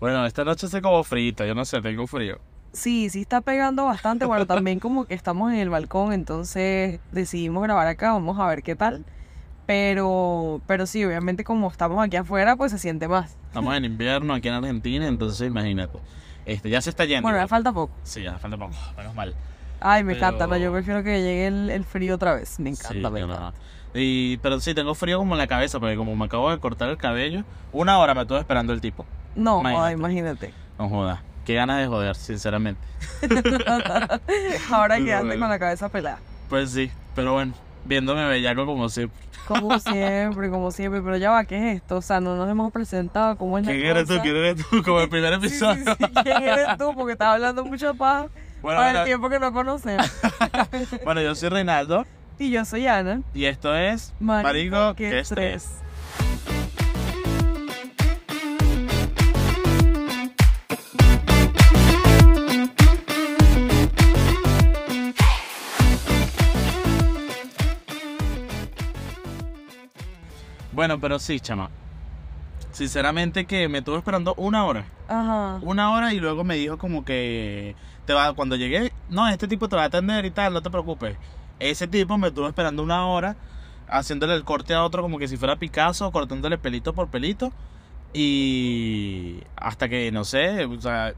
Bueno, esta noche hace como frito, yo no sé, tengo frío. Sí, sí está pegando bastante. Bueno, también como que estamos en el balcón, entonces decidimos grabar acá, vamos a ver qué tal. Pero, pero sí, obviamente como estamos aquí afuera, pues se siente más. Estamos en invierno aquí en Argentina, entonces imagínate. Este, ya se está yendo. Bueno, ya falta poco. Sí, ya falta poco, menos mal. Ay, me Pero- encanta, no, yo prefiero que llegue el, el frío otra vez. Me Sí, encanta, me yo no. encanta. Y, pero sí, tengo frío como en la cabeza, porque como me acabo de cortar el cabello, una hora me estuve esperando el tipo. No, Imagínate. ay, imagínate. No joda. Qué ganas de joder, sinceramente. Ahora quedaste con la cabeza pelada. Pues sí, pero bueno, viéndome bellaco como siempre. Como siempre, como siempre. Pero ya va, ¿qué es esto? O sea, no nos hemos presentado. ¿Cómo es la ¿Quién eres tú? ¿Quién eres tú? Como el primer Sí, sí, episodio. sí. ¿Quién eres tú? Porque estás hablando mucho paja Bueno, para bueno. el tiempo que no conocemos. Bueno, yo soy Reinaldo y yo soy Ana. y esto es Marico, Marico, qué qué estrés. Bueno, pero sí, chama. Sinceramente que me estuve esperando una hora. Ajá. Una hora y luego me dijo como que te va, cuando llegué, no, este tipo te va a atender y tal, no te preocupes. Ese tipo me estuvo esperando una hora haciéndole el corte a otro como que si fuera Picasso, cortándole pelito por pelito. Y hasta que, no sé, o sea,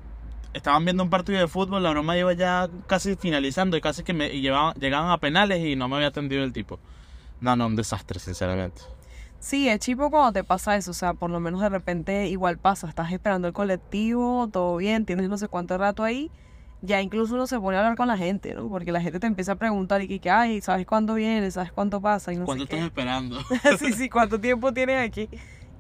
estaban viendo un partido de fútbol, la broma iba ya casi finalizando y casi que me y llevaban, llegaban a penales y no me había atendido el tipo. No, no, un desastre, sinceramente. Sí, es chivo cuando te pasa eso, o sea, por lo menos de repente igual pasa, estás esperando el colectivo, todo bien, tienes no sé cuánto rato ahí, ya incluso uno se pone a hablar con la gente, ¿no? Porque la gente te empieza a preguntar y que, ay, ¿sabes cuándo viene? ¿Sabes cuánto pasa? Y no ¿Cuánto sé estás qué. esperando? sí, sí, ¿cuánto tiempo tienes aquí?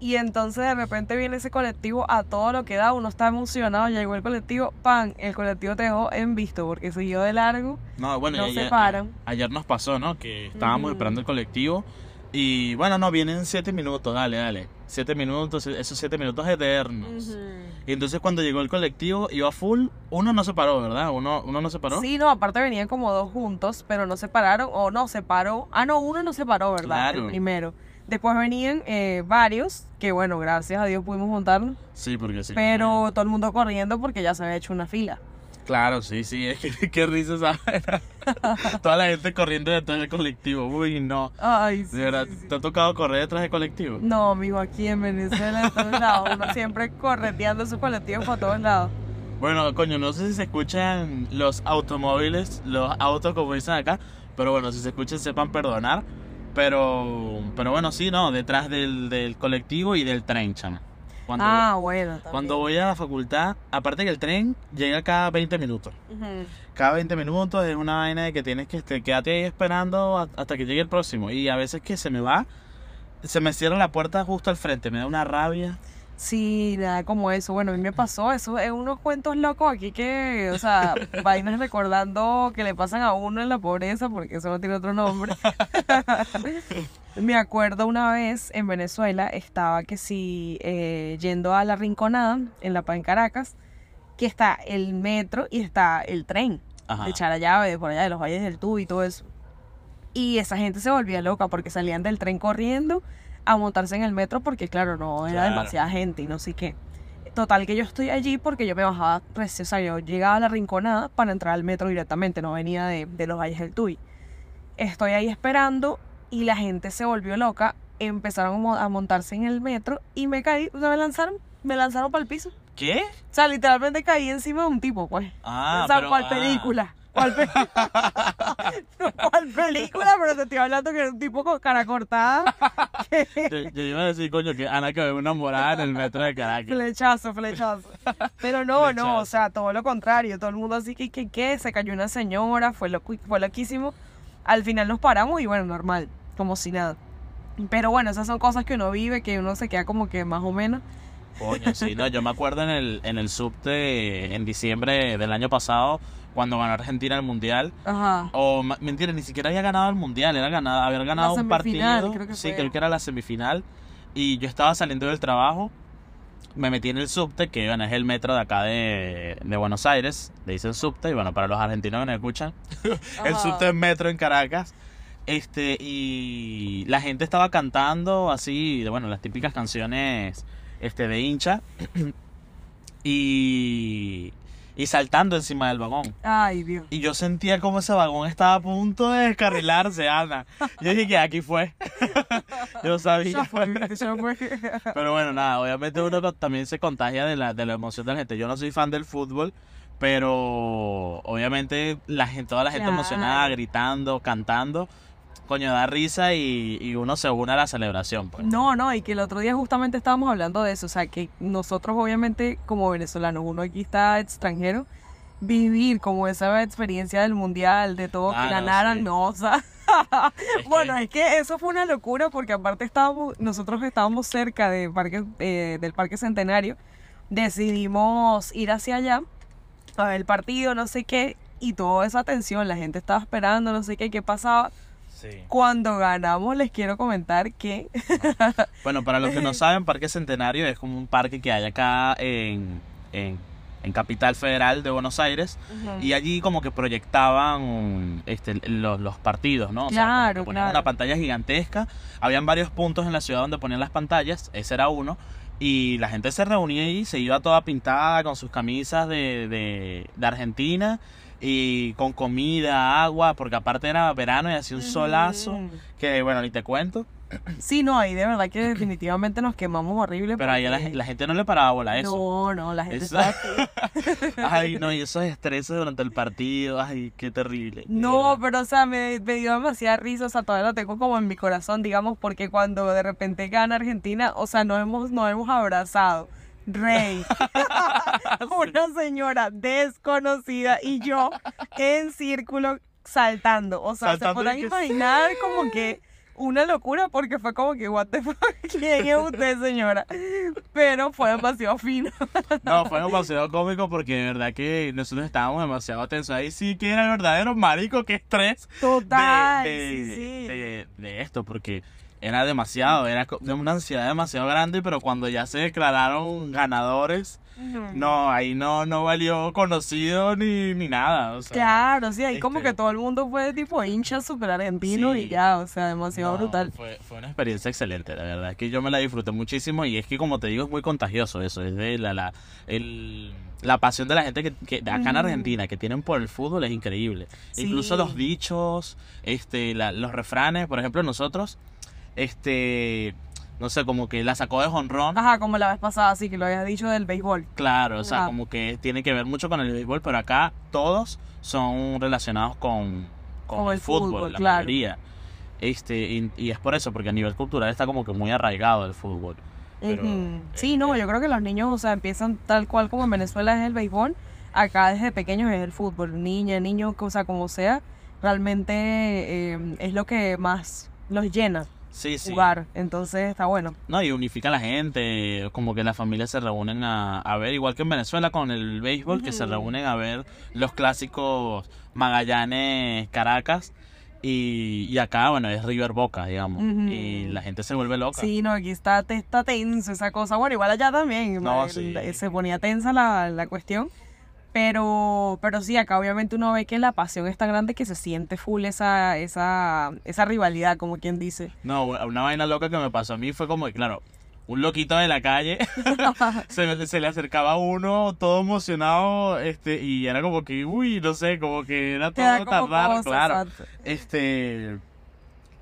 Y entonces de repente viene ese colectivo a todo lo que da, uno está emocionado, llegó el colectivo, pan, el colectivo te dejó en visto porque siguió de largo, No, bueno, no y se ayer, paran. ayer nos pasó, ¿no? Que estábamos esperando el colectivo y bueno, no, vienen siete minutos, dale, dale. Siete minutos, esos siete minutos eternos. Y entonces cuando llegó el colectivo iba full, uno no se paró, ¿verdad? Uno, uno no se paró. Sí, no, aparte venían como dos juntos, pero no se pararon, o no, se paró. Ah, no, uno no se paró, ¿verdad? Claro. El primero. Después venían eh, varios, que bueno, gracias a Dios pudimos montarnos, Sí, porque sí. pero todo el mundo corriendo porque ya se había hecho una fila. Claro, sí, sí, es que qué risa esa. Toda la gente corriendo detrás del colectivo. Uy, no. Ay, sí. De verdad, sí, sí. ¿te ha tocado correr detrás del colectivo? No, amigo, aquí en Venezuela, de todos lados, uno siempre correteando su colectivo por todos lados. Bueno, coño, no sé si se escuchan los automóviles, los autos como dicen acá, pero bueno, si se escuchan sepan perdonar. Pero, pero bueno, sí, no, detrás del, del colectivo y del tren, chama. Cuando, ah, bueno. también. cuando voy a la facultad, aparte que el tren llega cada 20 minutos. Cada 20 minutos es una vaina de que tienes que quedarte ahí esperando hasta que llegue el próximo. Y a veces que se me va, se me cierra la puerta justo al frente, me da una rabia. Sí, nada como eso. Bueno, a mí me pasó eso. Es unos cuentos locos aquí que, o sea, vainas recordando que le pasan a uno en la pobreza, porque eso no tiene otro nombre. me acuerdo una vez en Venezuela, estaba que sí, eh, yendo a la Rinconada, en La Paz, en Caracas, que está el metro y está el tren Ajá. de Charallave, de por allá, de los valles del Tubo y todo eso. Y esa gente se volvía loca porque salían del tren corriendo a montarse en el metro porque, claro, no era Claro. demasiada gente y no sé qué. Total que yo estoy allí porque yo me bajaba, o sea, yo llegaba a la Rinconada para entrar al metro directamente, no venía de, de los valles del Tuy. Estoy ahí esperando y la gente se volvió loca, empezaron a mo- a montarse en el metro y me caí, o sea, me lanzaron, me lanzaron para el piso. ¿Qué? O sea, literalmente caí encima de un tipo, pues. Ah, o sea, pero- ¿cuál ah. película? ¿Cuál, pe- ¿Cuál película? Pero te estoy hablando que era un tipo con cara cortada. Yo, yo iba a decir, coño, que Ana quedó enamorada en el metro de Caracas. Flechazo, flechazo. Pero no, no, o sea, todo lo contrario. Todo el mundo así que, que, que, se cayó una señora, fue, loco, fue loquísimo. Al final nos paramos y bueno, normal, como si nada. Pero bueno, esas son cosas que uno vive, que uno se queda como que más o menos. Coño, sí, no, yo me acuerdo en el, en el subte en diciembre del año pasado, cuando ganó Argentina el Mundial. Ajá. O, ma- mentira, ni siquiera había ganado el Mundial, era ganado, había ganado un partido. creo que sí, fue. creo que era la semifinal. Y yo estaba saliendo del trabajo, me metí en el subte, que bueno, es el metro de acá de, de Buenos Aires, le dicen subte, y bueno, para los argentinos que nos escuchan, el subte es metro en Caracas. Este, y la gente estaba cantando así, bueno, las típicas canciones este, de hincha. y, y saltando encima del vagón. Ay, Dios. Y yo sentía como ese vagón estaba a punto de descarrilarse, Ana. Yo dije que aquí fue. yo sabía. Pero bueno, nada, obviamente uno también se contagia de la, de la emoción de la gente. Yo no soy fan del fútbol, pero obviamente la gente, toda la gente Claro. emocionada, gritando, cantando, coño, da risa y, y uno se une a la celebración. Pues. No, no, y que el otro día justamente estábamos hablando de eso, o sea, que nosotros obviamente como venezolanos, uno aquí está extranjero, vivir como esa experiencia del mundial, de todo, Ah, que no, ganaran, sí. no, o sea, Es bueno, que- es que eso fue una locura porque aparte estábamos, nosotros estábamos cerca de parque, eh, del Parque Centenario, decidimos ir hacia allá a ver el partido, no sé qué, y toda esa tensión, la gente estaba esperando, no sé qué, qué pasaba. Sí. Cuando ganamos, les quiero comentar que Bueno, para los que no saben, Parque Centenario es como un parque que hay acá en, en, en Capital Federal de Buenos Aires. Y allí como que proyectaban este, los, los partidos, ¿no? O sea, Claro, ponían claro. una pantalla gigantesca. Habían varios puntos en la ciudad donde ponían las pantallas. Ese era uno. Y la gente se reunía y se iba toda pintada con sus camisas de, de, de Argentina. Y con comida, agua, porque aparte era verano y hacía un solazo. Que bueno, ni te cuento. Sí, no, ahí de verdad que definitivamente nos quemamos horrible. Pero ahí a la, gente no le paraba bola a eso. No, no, la gente Eso- estaba Ay, no, y esos estreses durante el partido. Ay, qué terrible. No, pero o sea, me, me dio demasiada risa, o sea, todavía lo tengo como en mi corazón, digamos, porque cuando de repente gana Argentina, o sea, nos hemos, nos hemos abrazado. Rey, una señora desconocida y yo en círculo saltando. O sea, Saltando se podrán que- imaginar como que una locura porque fue como que, what the fuck, ¿quién es usted, señora? Pero fue demasiado fino. No, fue demasiado cómico porque de verdad que nosotros estábamos demasiado tensos. Ahí sí que era el verdadero marico, qué estrés de, Total, de, sí, sí. de- de esto, porque era demasiado, era de una ansiedad demasiado grande, pero cuando ya se declararon ganadores, no, ahí no, no valió conocido ni, ni nada. O sea, Claro, sí, ahí como este- que todo el mundo fue tipo hincha super argentino Sí. y ya, o sea, demasiado no, brutal. Fue, fue una experiencia excelente, la verdad. Es que yo me la disfruté muchísimo y es que, como te digo, es muy contagioso eso. Es de la, la, el- la pasión de la gente que, que acá en. Argentina que tienen por el fútbol es increíble. Sí. Incluso los dichos, este, la- los refranes, por ejemplo, nosotros, este, no sé, como que la sacó de jonrón. Ajá, como la vez pasada, sí, que lo habías dicho del béisbol. Claro, o sea, Ajá. como que tiene que ver mucho con el béisbol, pero acá todos son relacionados con, con Con el, el fútbol, fútbol, la claro. mayoría. Este, y, y es por eso, porque a nivel cultural está como que muy arraigado el fútbol. Pero. Sí, eh, no, eh. yo creo que los niños, o sea, empiezan tal cual como en Venezuela es el béisbol, acá desde pequeños es el fútbol, niña, niño, o sea, como sea, realmente eh, es lo que más los llena Sí, sí. jugar, entonces está bueno. No, y unifica a la gente, como que las familias se reúnen a, a ver, igual que en Venezuela con el béisbol, que se reúnen a ver los clásicos Magallanes, Caracas, y, y acá, bueno, es River Boca, digamos, y la gente se vuelve loca. Sí, no, aquí está, está tenso esa cosa. Bueno, igual allá también. No, el- sí. Se ponía tensa la, la cuestión. Pero, pero sí, acá obviamente uno ve que la pasión es tan grande que se siente full esa, esa, esa rivalidad, como quien dice. No, una vaina loca que me pasó a mí fue como claro, un loquito de la calle se, se le acercaba a uno todo emocionado este y era como que, uy, no sé, como que era todo tan raro, claro. exacto. Este,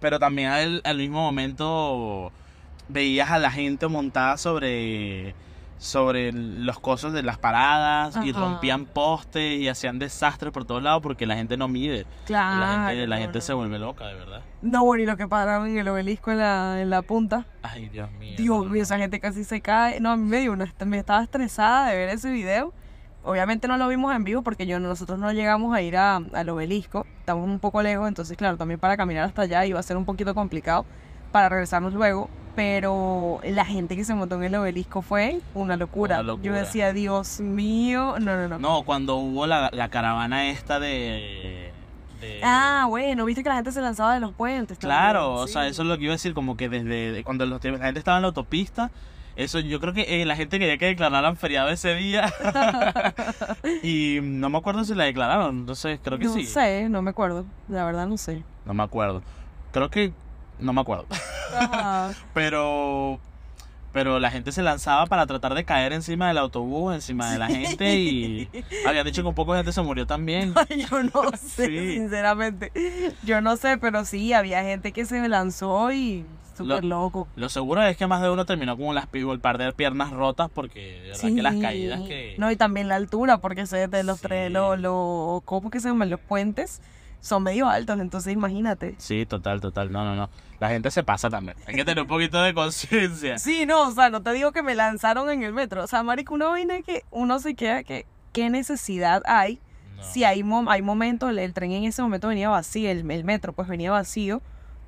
pero también al, al mismo momento veías a la gente montada sobre sobre los cosas de las paradas y rompían postes y hacían desastres por todos lados porque la gente no mide. Claro. la gente, la se vuelve loca, de verdad. No, bueno, y lo que pararon en el obelisco en la, en la punta. Ay, Dios mío. Dios mío, esa gente casi se cae. No, a mí me dio una, me estaba estresada de ver ese video. Obviamente no lo vimos en vivo porque yo nosotros no llegamos a ir a- al obelisco. Estamos un poco lejos, entonces claro, también para caminar hasta allá iba a ser un poquito complicado para regresarnos luego. Pero la gente que se montó en el obelisco fue una locura. Una locura. Yo decía, Dios mío, no, no, no. No, cuando hubo la, la caravana esta de... de- Ah, bueno, viste que la gente se lanzaba de los puentes. claro, o sea, eso es lo que iba a decir, como que desde de- cuando los- la gente estaba en la autopista, eso yo creo que eh, la gente quería que declararan feriado ese día. y no me acuerdo si la declararon, entonces creo que no sí. sé, no me acuerdo. La verdad no sé. No me acuerdo. Creo que no me acuerdo. Ajá. Pero pero la gente se lanzaba para tratar de caer encima del autobús, encima de la gente y habían dicho que un poco de gente se murió también. Yo no sé, Sí. sinceramente. Yo no sé, pero sí, había gente que se lanzó y súper loco. Lo seguro es que más de uno terminó con las el par de piernas rotas porque de verdad que las caídas que... No, y también la altura, porque se de los tres, los, los, ¿cómo que se llaman? Los puentes son medio altos, entonces imagínate. Sí, total, total. No, no, no. La gente se pasa también. Hay que tener un poquito de conciencia. Sí, no, o sea, no te digo que me lanzaron en el metro. O sea, marico, una vaina que uno se queda que, ¿qué necesidad hay? No. Si hay, mom- hay momentos, el, el tren en ese momento venía vacío, el, el metro pues venía vacío.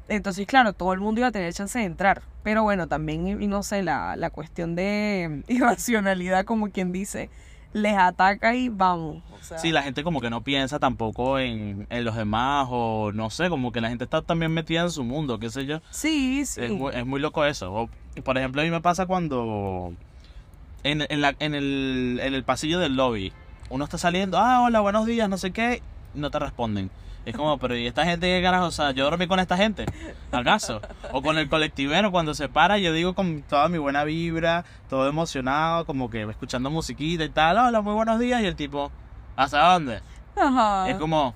Entonces, claro, todo el mundo iba a tener chance de entrar. Pero bueno, también, no sé, la, la cuestión de irracionalidad, como quien dice, les ataca y vamos. O sea, Sí, la gente como que no piensa tampoco en, en los demás o no sé, como que la gente está también metida en su mundo, qué sé yo. sí, sí. Es muy, es muy loco eso. O, por ejemplo, a mí me pasa cuando en, en, la, en, el, en el pasillo del lobby uno está saliendo, ah, hola, buenos días, no sé qué, no te responden. Es como, pero ¿y esta gente qué carajo? O sea, yo dormí con esta gente, ¿acaso? O con el colectivero cuando se para, yo digo con toda mi buena vibra, todo emocionado, como que escuchando musiquita y tal, hola, muy buenos días, y el tipo, ¿hasta dónde? Ajá. Es como,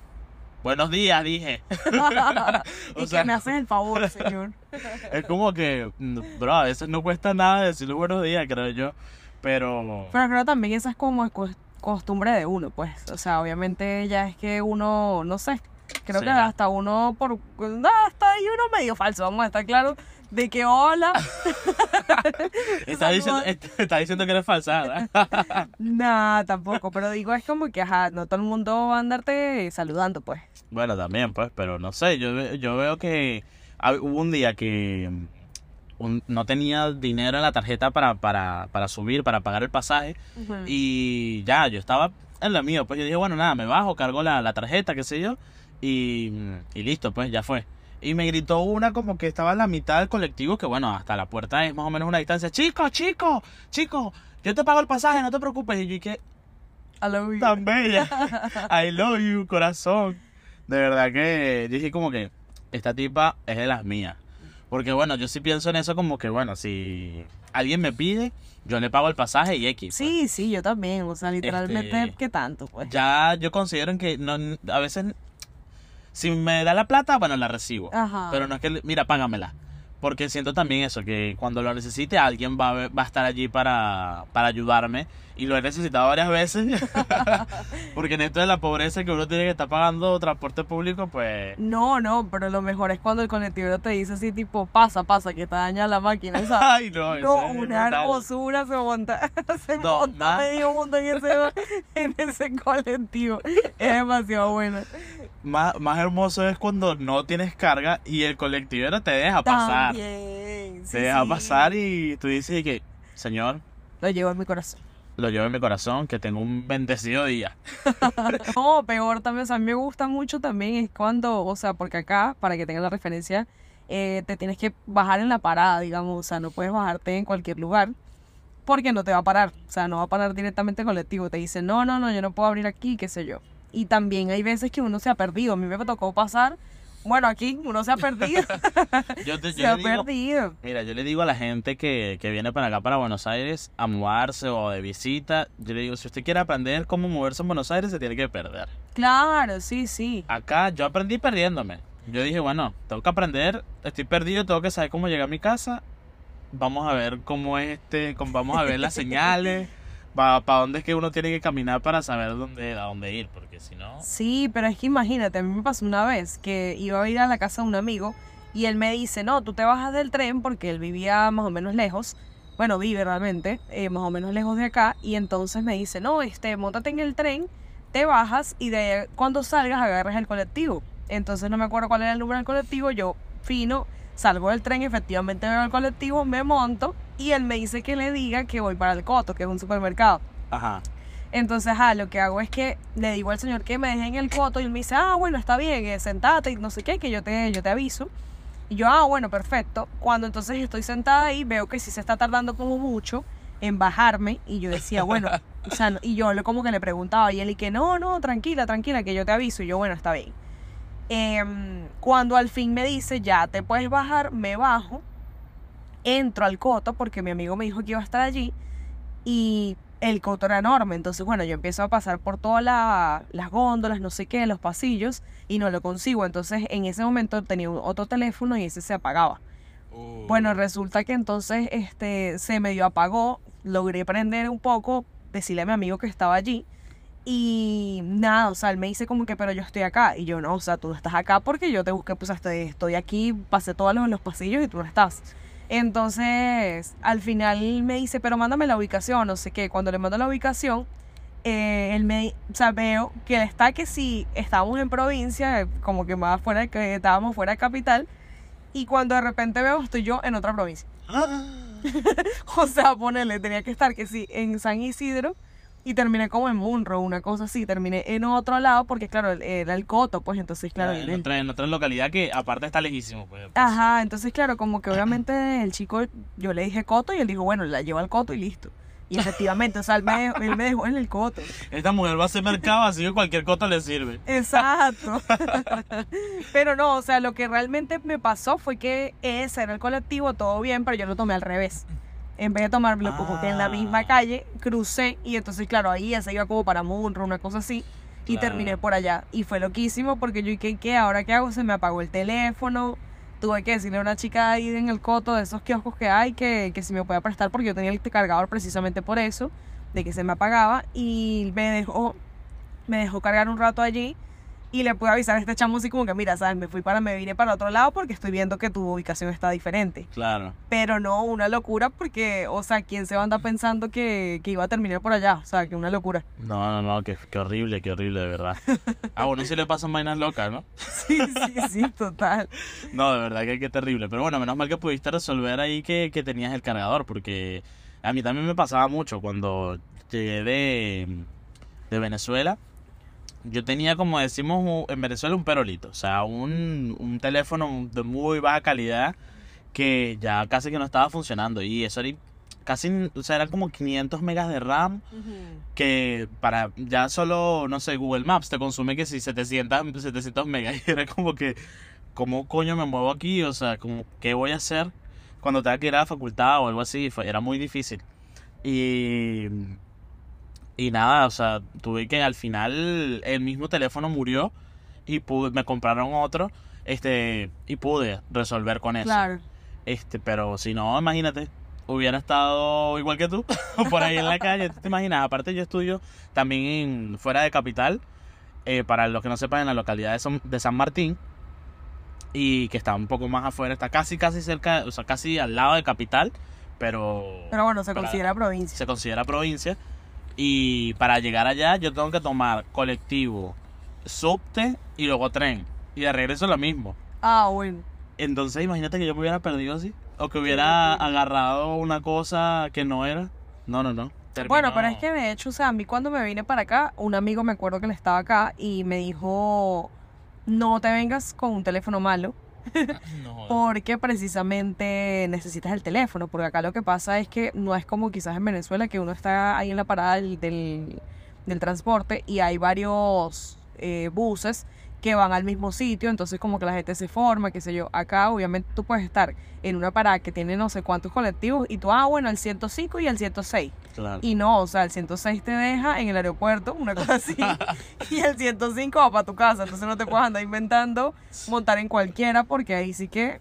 buenos días, dije. y o sea- que me haces el favor, señor. Es como que, bro, a veces no cuesta nada decirle buenos días, creo yo. Pero. Pero creo también esa es como cos- costumbre de uno, pues. O sea, obviamente ya es que uno, no sé, creo que hasta uno por... Hasta ahí uno medio falso, vamos a estar claros de que hola. Está diciendo, está diciendo que eres falsa, ¿verdad? Nah, tampoco, pero digo, es como que, ajá, no todo el mundo va a andarte saludando, pues. bueno, también, pues, pero no sé. Yo, yo veo que ah, hubo un día que mm, un- no tenía dinero en la tarjeta para, para, para subir, para pagar el pasaje. Y ya, yo estaba en lo mío. Pues yo dije, bueno, nada, me bajo, cargo la, la tarjeta, qué sé yo. Y, y listo, pues ya fue. Y me gritó una como que estaba en la mitad del colectivo, que bueno, hasta la puerta es más o menos una distancia. Chicos, chicos, chicos, yo te pago el pasaje, no te preocupes. Y yo dije, I love you. tan bella. I love you, corazón. De verdad que dije como que esta tipa es de las mías. Porque bueno, yo sí pienso en eso como que bueno, si alguien me pide, yo le pago el pasaje y X. pues. Sí, sí, yo también, o sea, literalmente, Este- ¿qué tanto, pues? Ya yo considero que no, a veces si me da la plata, bueno, la recibo. Ajá. Pero no es que, mira, págamela. Porque siento también eso, que cuando lo necesite alguien va a, va a estar allí para, para ayudarme. Y lo he necesitado varias veces. Porque en esto de la pobreza que uno tiene que estar pagando transporte público, pues... No, no, pero lo mejor es cuando el colectivero te dice así, tipo, pasa, pasa, que está dañada la máquina, ¿sabes? Ay, no, eso No, una hermosura se monta, se No, monta nada. medio mundo en ese, en ese colectivo. Es demasiado bueno. Más, más hermoso es cuando no tienes carga y el colectivero te deja pasar. También. sí, Te deja sí. pasar y tú dices que, señor, Lo llevo en mi corazón. Lo llevo en mi corazón, que tengo un bendecido día. No, peor también, o sea, a mí me gusta mucho también es cuando, o sea, porque acá, para que tengas la referencia, eh, te tienes que bajar en la parada, digamos, o sea, no puedes bajarte en cualquier lugar porque no te va a parar, o sea, no va a parar directamente el colectivo, te dice, no, no, no, yo no puedo abrir aquí, qué sé yo. Y también hay veces que uno se ha perdido, a mí me tocó pasar, bueno, aquí uno se ha perdido, Yo, te, yo se ha digo, perdido. Mira, yo le digo a la gente que, que viene para acá, para Buenos Aires, a mudarse o de visita, yo le digo, si usted quiere aprender cómo moverse en Buenos Aires, se tiene que perder. Claro, sí, sí. Acá yo aprendí perdiéndome. Yo dije, bueno, tengo que aprender, estoy perdido, tengo que saber cómo llegar a mi casa. Vamos a ver cómo es este, cómo- vamos a ver las señales, para dónde es que uno tiene que caminar para saber dónde, a dónde ir, porque si no... Sí, pero es que imagínate, a mí me pasó una vez que iba a ir a la casa de un amigo y él me dice, no, tú te bajas del tren porque él vivía más o menos lejos, bueno, vive realmente, eh, más o menos lejos de acá, y entonces me dice, no, este, montate en el tren, te bajas y de cuando salgas agarras el colectivo. Entonces no me acuerdo cuál era el número del colectivo, yo fino, salgo del tren, efectivamente veo el colectivo, me monto y él me dice que le diga que voy para el Coto, que es un supermercado. Ajá. Entonces, ah, lo que hago es que le digo al señor que me deje en el coto y él me dice, ah, bueno, está bien, eh, sentate y no sé qué, que yo te, yo te aviso. Y yo, ah, bueno, perfecto. Cuando entonces estoy sentada ahí, veo que sí se está tardando como mucho en bajarme y yo decía, bueno, o sea, no- y yo le como que le preguntaba y él y que no, no, tranquila, tranquila, que yo te aviso. Y yo, bueno, está bien. Em, cuando al fin me dice, ya te puedes bajar, me bajo. Entro al coto porque mi amigo me dijo que iba a estar allí y el coto era enorme. Entonces, bueno, yo empiezo a pasar por todas la- las góndolas, no sé qué, los pasillos y no lo consigo. Entonces, en ese momento tenía otro teléfono y ese se apagaba. Uh. Bueno, resulta que entonces este, se medio apagó, logré prender un poco, decirle a mi amigo que estaba allí y nada, o sea, él me dice como que, pero yo estoy acá y yo no, o sea, tú no estás acá porque yo te busqué, pues estoy, estoy aquí, pasé todos los, los pasillos y tú no estás. Entonces, al final me dice, pero mándame la ubicación, no sé qué. Cuando le mando la ubicación, eh, él me, o sea, veo que él está que si estábamos en provincia, eh, como que más fuera, que estábamos fuera de capital, y cuando de repente veo, estoy yo en otra provincia. Ah. O sea, ponerle, tenía que estar que sí, en San Isidro, y terminé como en Munro, una cosa así, terminé en otro lado, porque claro, era el coto, pues entonces, claro, en, el- otra, en otra localidad que aparte está lejísimo. Pues. Ajá, entonces claro, como que obviamente el chico, yo le dije coto y él dijo, bueno, la llevo al coto y listo. Y efectivamente, o sea, él me, él me dejó en el coto. Esta mujer va a hacer mercado, así que cualquier cosa le sirve. Exacto. pero no, o sea, lo que realmente me pasó fue que ese era el colectivo, todo bien, pero yo lo tomé al revés. En vez de tomarlo como que en la Ah. misma calle, crucé y entonces, claro, ahí ya se iba como para Munro, una cosa así. Y Claro. terminé por allá. Y fue loquísimo porque yo, ¿qué, qué? ¿Ahora qué hago? Se me apagó el teléfono. Tuve que decirle a una chica ahí en el coto de esos kioscos que hay que, que si me podía prestar porque yo tenía el cargador precisamente por eso, de que se me apagaba. Y me dejó, me dejó cargar un rato allí y le pude avisar a este chamo así como que, mira, sabes, me fui para, me vine para otro lado porque estoy viendo que tu ubicación está diferente. Claro. Pero no, una locura porque, o sea, ¿quién se va a andar pensando que, que iba a terminar por allá? O sea, que una locura. No, no, no, qué, qué horrible, qué horrible, de verdad. Ah, bueno, sí le pasan vainas locas, ¿no? Sí, sí, sí, total. No, de verdad que qué terrible. Pero bueno, menos mal que pudiste resolver ahí que, que tenías el cargador, porque a mí también me pasaba mucho cuando llegué de, de Venezuela. Yo tenía, como decimos en Venezuela, un perolito, o sea, un, un teléfono de muy baja calidad que ya casi que no estaba funcionando. Y eso era casi, o sea, eran como 500 megas de RAM que para ya solo, no sé, Google Maps te consume que si 700, 700 megas. Y era como que, ¿cómo coño me muevo aquí? O sea, como, ¿qué voy a hacer cuando tenga que ir a la facultad o algo así? Fue, era muy difícil. Y, y nada, o sea, tuve que al final el mismo teléfono murió y pude, me compraron otro este y pude resolver con eso. Claro. Este, pero si no, imagínate, hubiera estado igual que tú, por ahí en la calle, ¿tú te imaginas? Aparte yo estudio también en- fuera de capital, eh, para los que no sepan, en la localidad de, Son- de San Martín, y que está un poco más afuera, está casi, casi cerca, o sea, casi al lado de capital, pero, Pero bueno, se Para- considera provincia. se considera provincia, y para llegar allá yo tengo que tomar colectivo, subte y luego tren, y de regreso lo mismo. Ah, bueno. Entonces imagínate que yo me hubiera perdido así. O que hubiera agarrado una cosa que no era. No, no, no. Bueno, Terminó- pero es que de hecho, o sea, a mí cuando me vine para acá, un amigo me acuerdo que él estaba acá y me dijo, no te vengas con un teléfono malo Porque precisamente necesitas el teléfono, porque acá lo que pasa es que no es como quizás en Venezuela que uno está ahí en la parada del, del, del transporte y hay varios eh, buses que van al mismo sitio, entonces como que la gente se forma, qué sé yo. Acá obviamente tú puedes estar en una parada que tiene no sé cuántos colectivos y tú, ah, bueno, el 105 y el 106. Claro. Y no, o sea, el 106 te deja en el aeropuerto, una cosa así, y el 105 va para tu casa, entonces no te puedes andar inventando montar en cualquiera porque ahí sí que...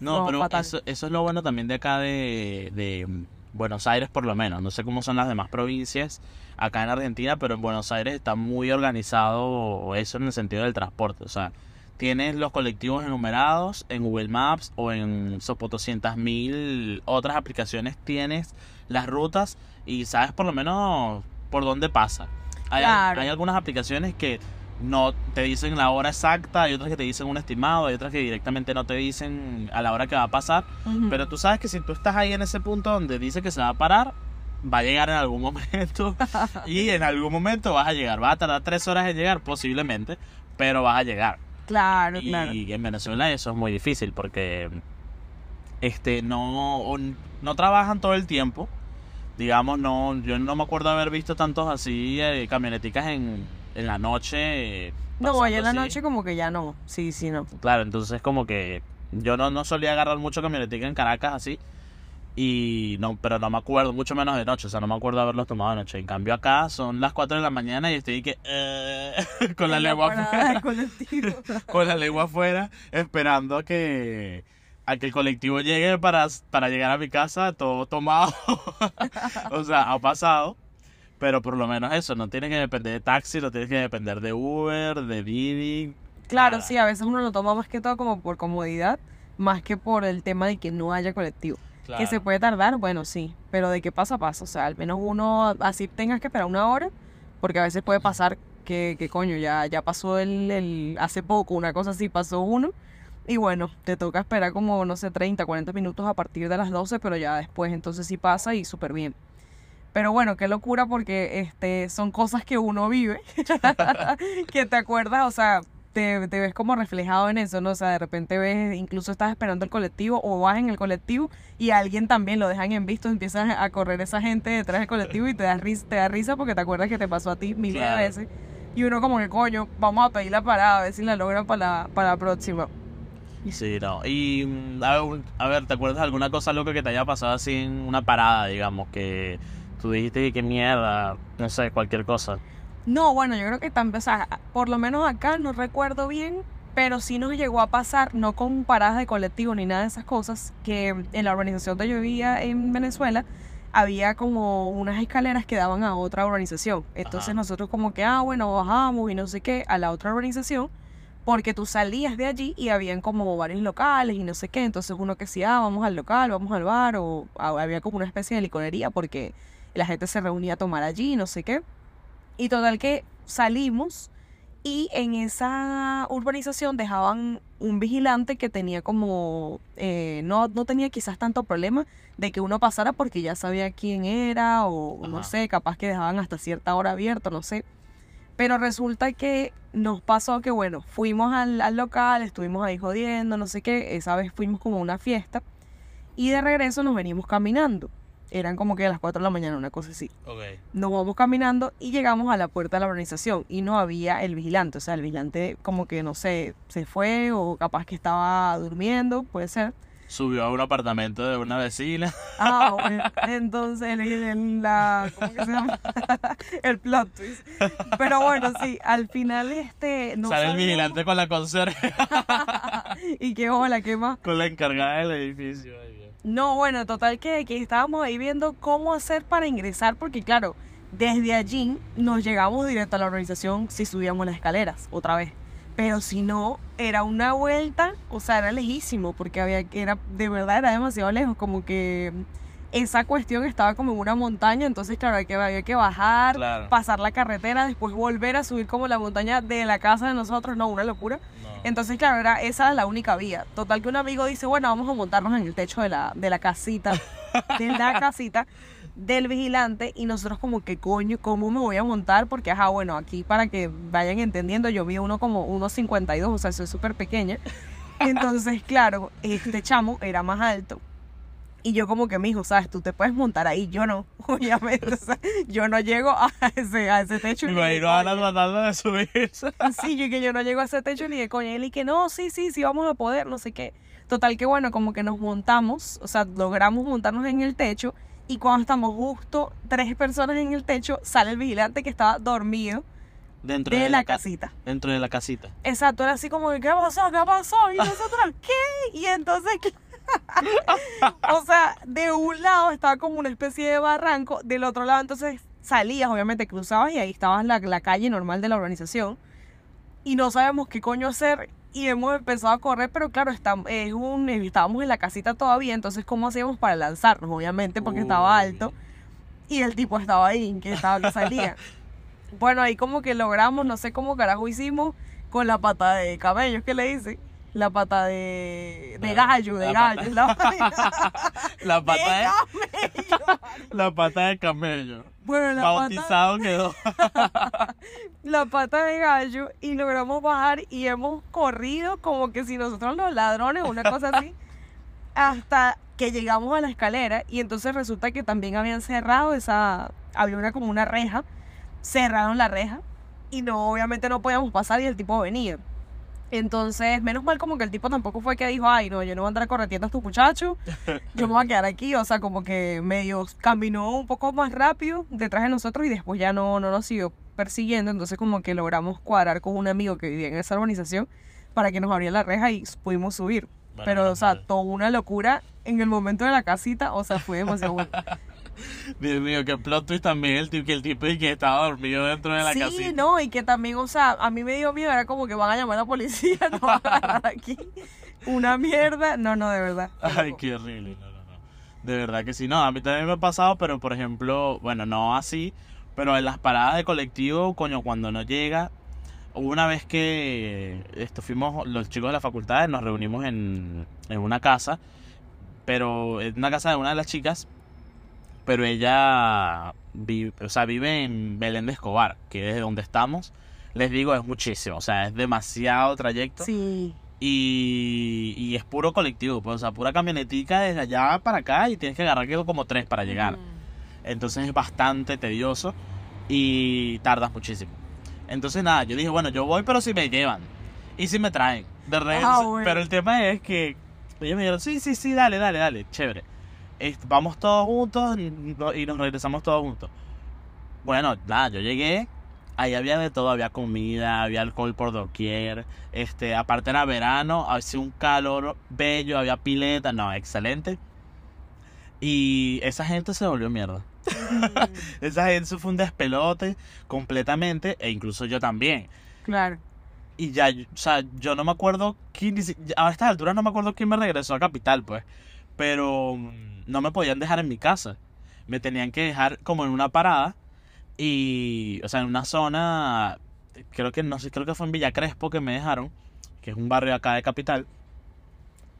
No, no, pero eso, eso es lo bueno también de acá de, de Buenos Aires, por lo menos. No sé cómo son las demás provincias acá en Argentina, pero en Buenos Aires está muy organizado eso en el sentido del transporte. O sea, tienes los colectivos enumerados en Google Maps o en sopotoscientas mil otras aplicaciones. Tienes las rutas y sabes por lo menos por dónde pasa. Hay, Claro. hay algunas aplicaciones que no te dicen la hora exacta, hay otras que te dicen un estimado, hay otras que directamente no te dicen a la hora que va a pasar. Pero tú sabes que si tú estás ahí en ese punto donde dice que se va a parar, va a llegar en algún momento. y en algún momento vas a llegar. Va a tardar tres horas en llegar, posiblemente, pero vas a llegar. Claro, Y claro. en Venezuela eso es muy difícil porque este no, no trabajan todo el tiempo. Digamos, no, yo no me acuerdo haber visto tantos así eh, camioneticas en, en la noche. No, allá en la así. noche como que ya no. Sí, sí, no. Claro, entonces como que yo no, no solía agarrar mucho camionetica en Caracas así. Y no, pero no me acuerdo, mucho menos de noche, o sea, no me acuerdo haberlos tomado de noche. En cambio acá son las 4 de la mañana y estoy que eh, con la En la lengua afuera, con la lengua afuera, esperando a que a que el colectivo llegue para, para llegar a mi casa todo tomado. o sea, ha pasado. Pero por lo menos eso, no tienes que depender de taxi, no tienes que depender de Uber, de Didi. Claro, nada. sí, a veces uno lo toma más que todo como por comodidad, más que por el tema de que no haya colectivo. Que se puede tardar, bueno, sí, pero de qué pasa, pasa. O sea, al menos uno así tengas que esperar una hora, porque a veces puede pasar que, que coño, ya, ya pasó el, el, hace poco, una cosa así, pasó uno, y bueno, te toca esperar como, no sé, 30, 40 minutos a partir de las 12, pero ya después, entonces sí pasa y súper bien. Pero bueno, qué locura porque este, son cosas que uno vive, que te acuerdas, o sea, te, te ves como reflejado en eso, ¿no? O sea, de repente ves, incluso estás esperando el colectivo o vas en el colectivo y a alguien también lo dejan en visto, empiezan a correr esa gente detrás del colectivo y te da risa, te da risa porque te acuerdas que te pasó a ti miles Claro. veces. Y uno como que, coño, vamos a pedir la parada, a ver si la logran para la, para la próxima. Sí, no. Y mm, a ver, a ver, ¿te acuerdas de alguna cosa loca que te haya pasado así en una parada, digamos, que tú dijiste que mierda, no sé, cualquier cosa? No, bueno, yo creo que también, o sea, por lo menos acá no recuerdo bien, pero sí nos llegó a pasar, no con paradas de colectivo ni nada de esas cosas, que en la urbanización donde yo vivía en Venezuela había como unas escaleras que daban a otra urbanización. Entonces Ajá. nosotros como que, ah, bueno, bajamos y no sé qué, a la otra urbanización, porque tú salías de allí y habían como varios locales y no sé qué. Entonces uno que decía, ah, vamos al local, vamos al bar, o ah, había como una especie de licorería porque la gente se reunía a tomar allí, no sé qué. Y total que salimos y en esa urbanización dejaban un vigilante que tenía como, eh, no, no tenía quizás tanto problema de que uno pasara porque ya sabía quién era o no sé, capaz que dejaban hasta cierta hora abierto, no sé. Pero resulta que nos pasó que, bueno, fuimos al, al local, estuvimos ahí jodiendo, no sé qué, esa vez fuimos como a una fiesta y de regreso nos venimos caminando. Eran como que a las 4 de la mañana, una cosa así Ok. nos vamos caminando y llegamos a la puerta de la organización y no había el vigilante, o sea, el vigilante como que no sé, se fue o capaz que estaba durmiendo, puede ser. Subió a un apartamento de una vecina. Ah, bueno, entonces el, el- la, ¿cómo que se llama? el plot twist. Pero bueno, sí, al final este no Sale el vigilante con la conserje, y qué hola, qué más. con la encargada del edificio. No, bueno, total que, que estábamos ahí viendo cómo hacer para ingresar, porque claro, desde allí nos llegamos directo a la organización si subíamos las escaleras otra vez. Pero si no, era una vuelta, o sea, era lejísimo, porque había que era, de verdad era demasiado lejos, como que esa cuestión estaba como en una montaña, entonces claro, hay que, había que bajar, Claro. pasar la carretera, después volver a subir como la montaña de la casa de nosotros, no, una locura. No. Entonces, claro, era, esa la única vía. Total que un amigo dice, bueno, vamos a montarnos en el techo de la, de la casita, de la casita del vigilante. Y nosotros como que, coño, ¿cómo me voy a montar? Porque, ajá, bueno, aquí para que vayan entendiendo, yo vi uno como 1,52, o sea, soy súper pequeña. Entonces, claro, este chamo era más alto. Y yo como que, mijo, ¿sabes? Tú te puedes montar ahí, yo no, obviamente. o sea, yo no llego a ese, a ese techo. Me de imagino a Ana tratando de subirse. Sí, yo que yo no llego a ese techo ni de coña. Y él y que no, sí, sí, sí, vamos a poder, no sé qué. Total que bueno, como que nos montamos, o sea, logramos montarnos en el techo. Y cuando estamos justo tres personas en el techo, sale el vigilante que estaba dormido Dentro de la ca- casita. Dentro de la casita. Exacto, era así como, ¿qué pasó? ¿Qué pasó? Y nosotros, ¿qué? Y entonces, o sea, de un lado estaba como una especie de barranco, del otro lado entonces salías, obviamente cruzabas y ahí estaba la, la calle normal de la urbanización. Y no sabemos qué coño hacer y hemos empezado a correr, pero claro, estam- es un, estábamos en la casita todavía, entonces ¿cómo hacíamos para lanzarnos? Obviamente porque estaba Uy. alto y el tipo estaba ahí, que estaba que salía. Bueno, ahí como que logramos, no sé cómo carajo hicimos con la pata de camello, ¿qué le dice? La pata de, de gallo, de la gallo. La, La pata de camello. la pata de camello. Bueno, la pata, Bautizado quedó. la pata de gallo y logramos bajar y hemos corrido como que si nosotros los ladrones, una cosa así, hasta que llegamos a la escalera y entonces resulta que también habían cerrado esa, había una como una reja, cerraron la reja y no, obviamente no podíamos pasar y el tipo venía. Entonces, menos mal como que el tipo tampoco fue que dijo, ay, no, yo no voy a andar correteando a estos muchachos, yo me voy a quedar aquí, o sea, como que medio caminó un poco más rápido detrás de nosotros y después ya no, no nos siguió persiguiendo, entonces como que logramos cuadrar con un amigo que vivía en esa urbanización para que nos abriera la reja y pudimos subir. Pero, o sea, toda una locura en el momento de la casita, o sea, fue demasiado bueno. Dios mío, que plot twist también el tipo, que el tipo y que estaba dormido dentro de la sí, casita. no, y que también, o sea, a mí me dio miedo, era como que van a llamar a la policía, no van a agarrar aquí. Una mierda, no, no, de verdad. Ay, qué horrible. No, no, no. De verdad que sí. No, a mí también me ha pasado, pero por ejemplo, bueno, no así, pero en las paradas de colectivo, coño, cuando no llega, una vez que esto, fuimos los chicos de la facultad, nos reunimos en, en una casa, pero en una casa de una de las chicas, pero ella vive, o sea, vive en Belén de Escobar, que es de donde estamos. Les digo, es muchísimo, o sea, es demasiado trayecto. Sí. Y, y es puro colectivo, pues, o sea, pura camionetica desde allá para acá y tienes que agarrar que como tres para llegar. Entonces es bastante tedioso y tardas muchísimo. Entonces nada, yo dije, bueno, yo voy, pero si me llevan y si me traen. De Ah, bueno. Pero el tema es que ellos me dijeron, sí, sí, sí, dale, dale, dale, chévere. Vamos todos juntos y, no- y nos regresamos todos juntos. Bueno, nada, yo llegué, ahí había de todo, había comida, había alcohol por doquier, este, aparte era verano, hacía un calor bello, había pileta, no, excelente. Y esa gente se volvió mierda. Esa gente fue un despelote completamente, e incluso yo también. Claro. Y ya, o sea, yo no me acuerdo quién, a estas alturas no me acuerdo quién me regresó a Capital, pues. Pero mm, no me podían dejar en mi casa. Me tenían que dejar como en una parada y, o sea, en una zona, creo que, no sé, creo que fue en Villa Crespo que me dejaron, que es un barrio acá de Capital.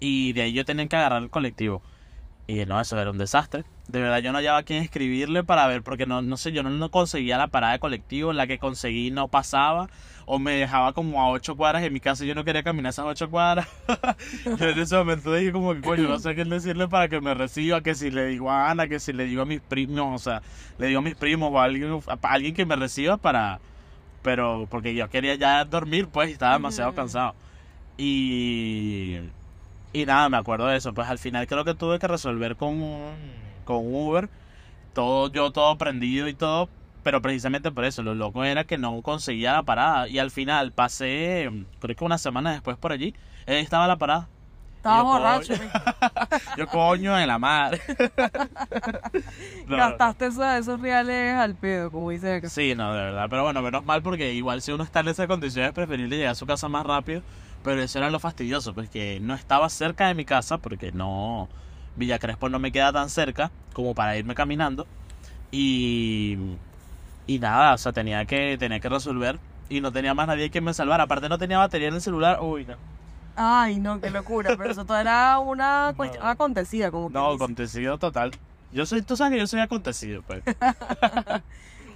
Y de ahí yo tenía que agarrar el colectivo. Y no, eso era un desastre. De verdad, yo no hallaba a quién escribirle para ver, porque no, no sé, yo no, no conseguía la parada de colectivo, la que conseguí no pasaba, o me dejaba como a ocho cuadras en mi casa yo no quería caminar esas ocho cuadras. yo en ese momento dije como que, coño, no sé qué decirle para que me reciba, que si le digo a Ana, que si le digo a mis primos, o sea, le digo a mis primos o a alguien, a alguien que me reciba para... Pero porque yo quería ya dormir, pues, estaba demasiado cansado. Y... Y nada, me acuerdo de eso. Pues al final creo que tuve que resolver con, un- con Uber. Todo, yo todo prendido y todo. Pero precisamente por eso, lo loco era que no conseguía la parada. Y al final pasé, creo que una semana después por allí, estaba la parada. Estaba borracho. Yo coño en la madre. No, Gastaste esos, esos reales al pedo, como dice acá. Sí, no, de verdad. Pero bueno, menos mal porque igual si uno está en esa condición es preferible llegar a su casa más rápido. Pero eso era lo fastidioso, pues que no estaba cerca de mi casa porque no... Villa Crespo no me queda tan cerca como para irme caminando. Y... Y nada, o sea, tenía que, tenía que resolver. Y no tenía más nadie que me salvara. Aparte no tenía batería en el celular. Uy, no. Ay, no, qué locura. Pero eso todo era una No. cuestión acontecida, como que No, dice. acontecido total. Yo soy, tú sabes que yo soy acontecido, pues.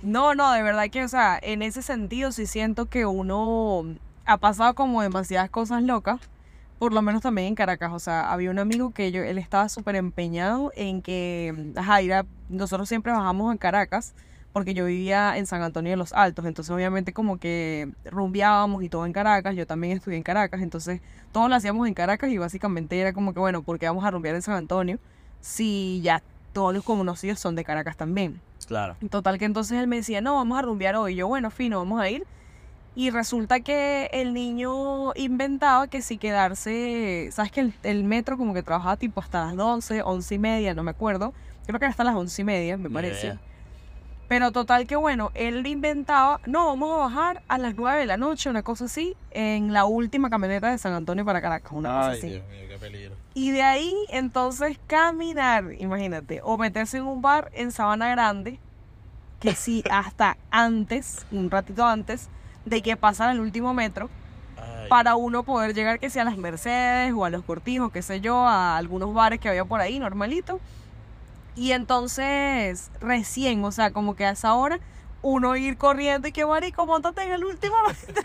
No, no, de verdad que, o sea, en ese sentido sí siento que uno ha pasado como demasiadas cosas locas, por lo menos también en Caracas. O sea, había un amigo que yo, él estaba súper empeñado en que, ajá, ir a- nosotros siempre bajamos en Caracas, porque yo vivía en San Antonio de los Altos, entonces obviamente como que rumbeábamos y todo en Caracas, yo también estudié en Caracas, entonces todo lo hacíamos en Caracas y básicamente era como que, bueno, ¿por qué vamos a rumbear en San Antonio si ya todos los conocidos son de Caracas también? Claro. Total que entonces él me decía, no, vamos a rumbear hoy. Y yo, bueno, fino, vamos a ir. Y resulta que el niño inventaba que si quedarse, sabes que el, el metro como que trabajaba tipo hasta las 12, 11 y media, no me acuerdo. Creo que era hasta las 11 y media, me parece. Pero total que bueno, él inventaba, no, vamos a bajar a las 9 de la noche, una cosa así, en la última camioneta de San Antonio para Caracas, una cosa Ay, así. Dios mío, qué peligro. Y de ahí, entonces, caminar, imagínate, o meterse en un bar en Sabana Grande, que sí, hasta antes, un ratito antes, de que pasara el último metro, Ay. para uno poder llegar, que sea a las Mercedes o a los Cortijos, qué sé yo, a algunos bares que había por ahí, normalito. Y entonces, recién, o sea, como que a esa hora, uno ir corriendo y que marico, montate en el último metro.